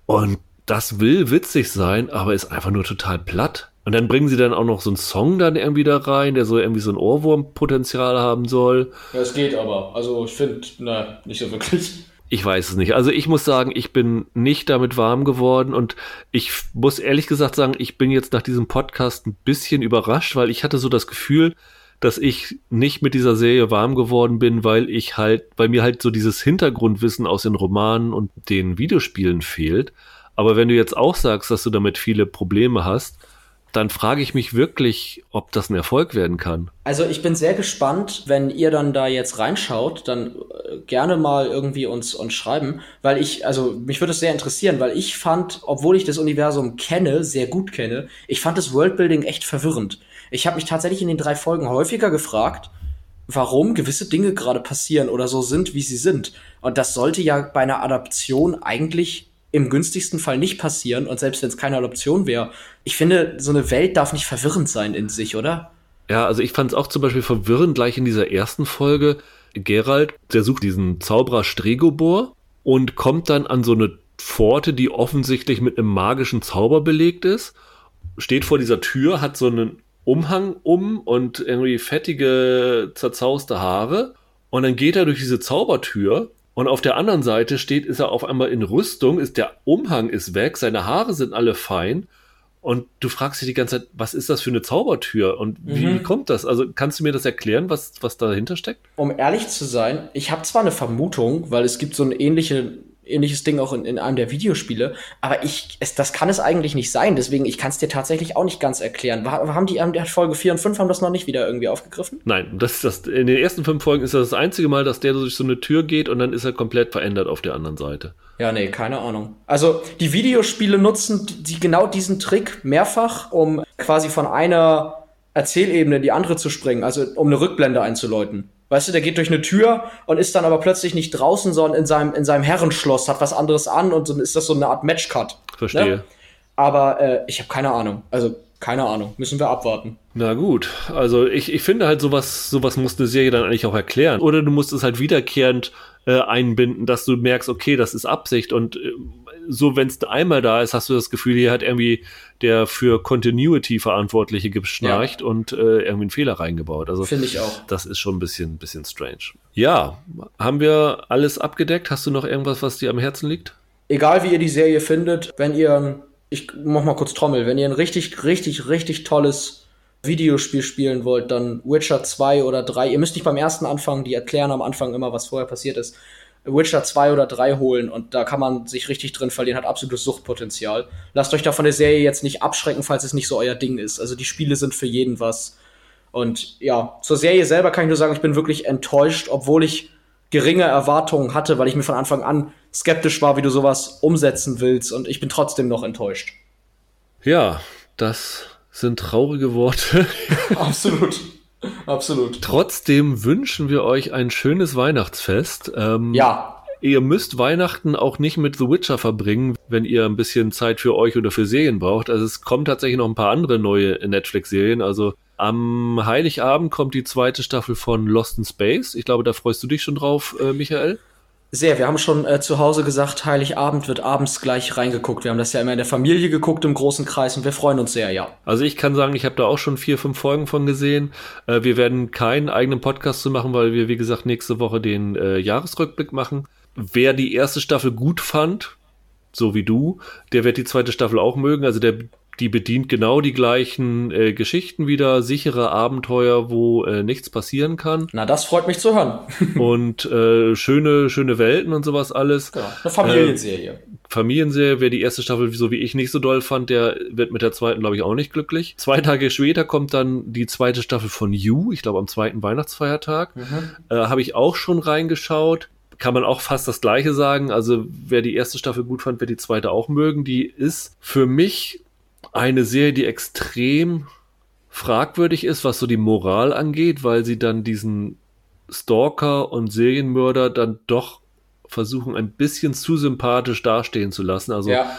Speaker 1: Und das will witzig sein, aber ist einfach nur total platt. Und dann bringen sie dann auch noch so einen Song dann irgendwie da rein, der so irgendwie so ein Ohrwurmpotenzial haben soll.
Speaker 2: Ja, es geht aber. Also ich finde, na, nicht so wirklich.
Speaker 1: Ich weiß es nicht. Also ich muss sagen, ich bin nicht damit warm geworden und ich muss ehrlich gesagt sagen, ich bin jetzt nach diesem Podcast ein bisschen überrascht, weil ich hatte so das Gefühl, dass ich nicht mit dieser Serie warm geworden bin, weil ich halt, weil mir halt so dieses Hintergrundwissen aus den Romanen und den Videospielen fehlt. Aber wenn du jetzt auch sagst, dass du damit viele Probleme hast, dann frage ich mich wirklich, ob das ein Erfolg werden kann.
Speaker 2: Also ich bin sehr gespannt, wenn ihr dann da jetzt reinschaut, dann äh, gerne mal irgendwie uns, uns schreiben, weil ich, also mich würde es sehr interessieren, weil ich fand, obwohl ich das Universum kenne, sehr gut kenne, ich fand das Worldbuilding echt verwirrend. Ich habe mich tatsächlich in den drei Folgen häufiger gefragt, warum gewisse Dinge gerade passieren oder so sind, wie sie sind. Und das sollte ja bei einer Adaption eigentlich im günstigsten Fall nicht passieren und selbst wenn es keine Adoption wäre, ich finde, so eine Welt darf nicht verwirrend sein in sich, oder?
Speaker 1: Ja, also ich fand es auch zum Beispiel verwirrend gleich in dieser ersten Folge. Gerald, der sucht diesen Zauberer Stregobor und kommt dann an so eine Pforte, die offensichtlich mit einem magischen Zauber belegt ist, steht vor dieser Tür, hat so einen Umhang um und irgendwie fettige, zerzauste Haare und dann geht er durch diese Zaubertür und auf der anderen Seite steht, ist er auf einmal in Rüstung, ist der Umhang ist weg, seine Haare sind alle fein. Und du fragst dich die ganze Zeit, was ist das für eine Zaubertür und wie, mhm. kommt das? Also kannst du mir das erklären, was, was dahinter steckt?
Speaker 2: Um ehrlich zu sein, ich habe zwar eine Vermutung, weil es gibt so eine ähnliche ähnliches Ding auch in, in einem der Videospiele. Aber ich, es, das kann es eigentlich nicht sein. Deswegen, ich kann es dir tatsächlich auch nicht ganz erklären. War, haben die, haben die Folge 4 und 5 haben das noch nicht wieder irgendwie aufgegriffen?
Speaker 1: Nein, das, das, in den ersten fünf Folgen ist das das einzige Mal, dass der durch so eine Tür geht und dann ist er komplett verändert auf der anderen Seite.
Speaker 2: Ja, nee, keine Ahnung. Also, die Videospiele nutzen die, genau diesen Trick mehrfach, um quasi von einer Erzählebene in die andere zu springen, also um eine Rückblende einzuläuten. Weißt du, der geht durch eine Tür und ist dann aber plötzlich nicht draußen, sondern in seinem, in seinem Herrenschloss, hat was anderes an und dann ist das so eine Art Matchcut.
Speaker 1: Verstehe.
Speaker 2: Ne? Aber äh, ich habe keine Ahnung. Also, keine Ahnung. Müssen wir abwarten.
Speaker 1: Na gut, also ich, ich finde halt sowas, sowas muss eine Serie dann eigentlich auch erklären. Oder du musst es halt wiederkehrend äh, einbinden, dass du merkst, okay, das ist Absicht und äh, so, wenn es einmal da ist, hast du das Gefühl, hier hat irgendwie der für Continuity Verantwortliche geschnarcht ja. und äh, irgendwie einen Fehler reingebaut. Also
Speaker 2: finde ich auch.
Speaker 1: Das ist schon ein bisschen, bisschen strange. Ja, haben wir alles abgedeckt? Hast du noch irgendwas, was dir am Herzen liegt?
Speaker 2: Egal wie ihr die Serie findet, wenn ihr, ich mach mal kurz Trommel, wenn ihr ein richtig, richtig, richtig tolles Videospiel spielen wollt, dann Witcher 2 oder 3. Ihr müsst nicht beim ersten anfangen, die erklären am Anfang immer, was vorher passiert ist. Witcher 2 oder 3 holen und da kann man sich richtig drin verlieren, hat absolutes Suchtpotenzial. Lasst euch da von der Serie jetzt nicht abschrecken, falls es nicht so euer Ding ist. Also die Spiele sind für jeden was. Und ja, zur Serie selber kann ich nur sagen, ich bin wirklich enttäuscht, obwohl ich geringe Erwartungen hatte, weil ich mir von Anfang an skeptisch war, wie du sowas umsetzen willst und ich bin trotzdem noch enttäuscht.
Speaker 1: Ja, das sind traurige Worte.
Speaker 2: Absolut. Absolut.
Speaker 1: Trotzdem wünschen wir euch ein schönes Weihnachtsfest.
Speaker 2: Ähm, ja.
Speaker 1: Ihr müsst Weihnachten auch nicht mit The Witcher verbringen, wenn ihr ein bisschen Zeit für euch oder für Serien braucht. Also es kommen tatsächlich noch ein paar andere neue Netflix-Serien. Also am Heiligabend kommt die zweite Staffel von Lost in Space. Ich glaube, da freust du dich schon drauf, äh, Michael.
Speaker 2: Sehr, wir haben schon äh, zu Hause gesagt, Heiligabend wird abends gleich reingeguckt. Wir haben das ja immer in der Familie geguckt im großen Kreis und wir freuen uns sehr, ja.
Speaker 1: Also ich kann sagen, ich habe da auch schon vier, fünf Folgen von gesehen. Äh, wir werden keinen eigenen Podcast zu machen, weil wir, wie gesagt, nächste Woche den äh, Jahresrückblick machen. Wer die erste Staffel gut fand, so wie du, der wird die zweite Staffel auch mögen. Also der die bedient genau die gleichen äh, Geschichten wieder, sichere Abenteuer, wo äh, nichts passieren kann.
Speaker 2: Na, das freut mich zu hören.
Speaker 1: und äh, schöne, schöne Welten und sowas alles.
Speaker 2: Genau, eine Familienserie. Äh,
Speaker 1: Familienserie, wer die erste Staffel so wie ich nicht so doll fand, der wird mit der zweiten, glaube ich, auch nicht glücklich. Zwei Tage später kommt dann die zweite Staffel von You, ich glaube am zweiten Weihnachtsfeiertag. Mhm. Äh, Habe ich auch schon reingeschaut kann man auch fast das Gleiche sagen. Also wer die erste Staffel gut fand, wird die zweite auch mögen. Die ist für mich eine Serie, die extrem fragwürdig ist, was so die Moral angeht, weil sie dann diesen Stalker und Serienmörder dann doch versuchen, ein bisschen zu sympathisch dastehen zu lassen. Also ja.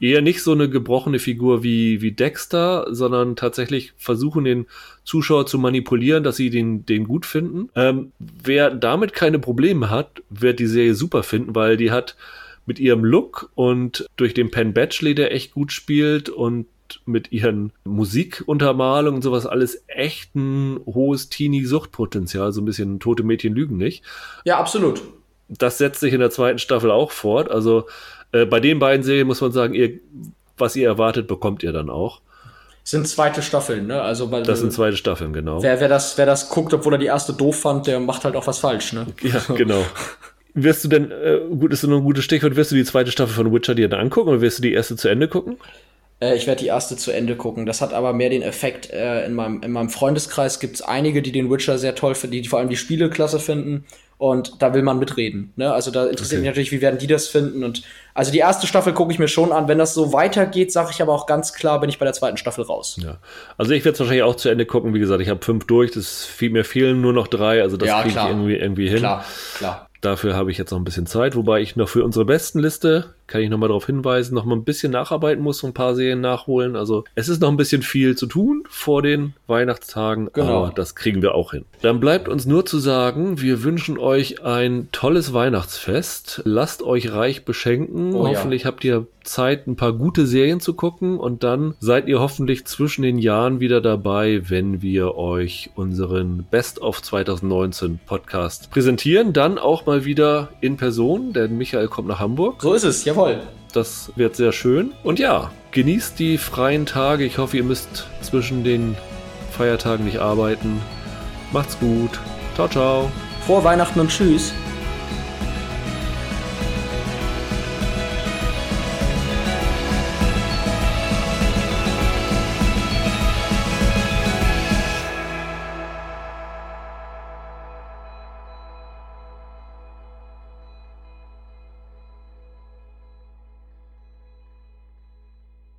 Speaker 1: eher nicht so eine gebrochene Figur wie, wie Dexter, sondern tatsächlich versuchen, den Zuschauer zu manipulieren, dass sie den, den gut finden. Ähm, wer damit keine Probleme hat, wird die Serie super finden, weil die hat mit ihrem Look und durch den Penn Badgley, der echt gut spielt und mit ihren Musikuntermalungen und sowas alles echt ein hohes Teenie-Suchtpotenzial. So ein bisschen tote Mädchen lügen nicht.
Speaker 2: Ja, absolut.
Speaker 1: Das setzt sich in der zweiten Staffel auch fort. Also äh, bei den beiden Serien muss man sagen, ihr, was ihr erwartet, bekommt ihr dann auch.
Speaker 2: sind zweite Staffeln, ne? Also
Speaker 1: weil, das sind zweite Staffeln, genau.
Speaker 2: Wer, wer, das, wer das guckt, obwohl er die erste doof fand, der macht halt auch was falsch, ne?
Speaker 1: Ja, genau. wirst du denn, äh, gut, ist nur ein gutes Stichwort, wirst du die zweite Staffel von Witcher dir dann angucken oder wirst du die erste zu Ende gucken?
Speaker 2: Äh, ich werde die erste zu Ende gucken. Das hat aber mehr den Effekt, äh, in, meinem, in meinem Freundeskreis gibt es einige, die den Witcher sehr toll finden, die vor allem die Spiele klasse finden. Und da will man mitreden. Ne? Also da interessiert okay. mich natürlich, wie werden die das finden. Und also die erste Staffel gucke ich mir schon an. Wenn das so weitergeht, sage ich aber auch ganz klar, bin ich bei der zweiten Staffel raus.
Speaker 1: Ja. Also ich werde es wahrscheinlich auch zu Ende gucken. Wie gesagt, ich habe fünf durch. Das, mir fehlen nur noch drei. Also das ja, kriege ich irgendwie, irgendwie hin.
Speaker 2: Klar, klar.
Speaker 1: Dafür habe ich jetzt noch ein bisschen Zeit, wobei ich noch für unsere besten Liste, kann ich nochmal darauf hinweisen, noch mal ein bisschen nacharbeiten muss, ein paar Serien nachholen. Also es ist noch ein bisschen viel zu tun vor den Weihnachtstagen, genau. aber das kriegen wir auch hin. Dann bleibt uns nur zu sagen, wir wünschen euch ein tolles Weihnachtsfest. Lasst euch reich beschenken. Oh, Hoffentlich ja. habt ihr Zeit, ein paar gute Serien zu gucken und dann seid ihr hoffentlich zwischen den Jahren wieder dabei, wenn wir euch unseren Best of 2019 Podcast präsentieren. Dann auch mal wieder in Person, denn Michael kommt nach Hamburg.
Speaker 2: So ist es, jawohl.
Speaker 1: Das wird sehr schön. Und ja, genießt die freien Tage. Ich hoffe, ihr müsst zwischen den Feiertagen nicht arbeiten. Macht's gut. Ciao, ciao.
Speaker 2: Frohe Weihnachten und tschüss.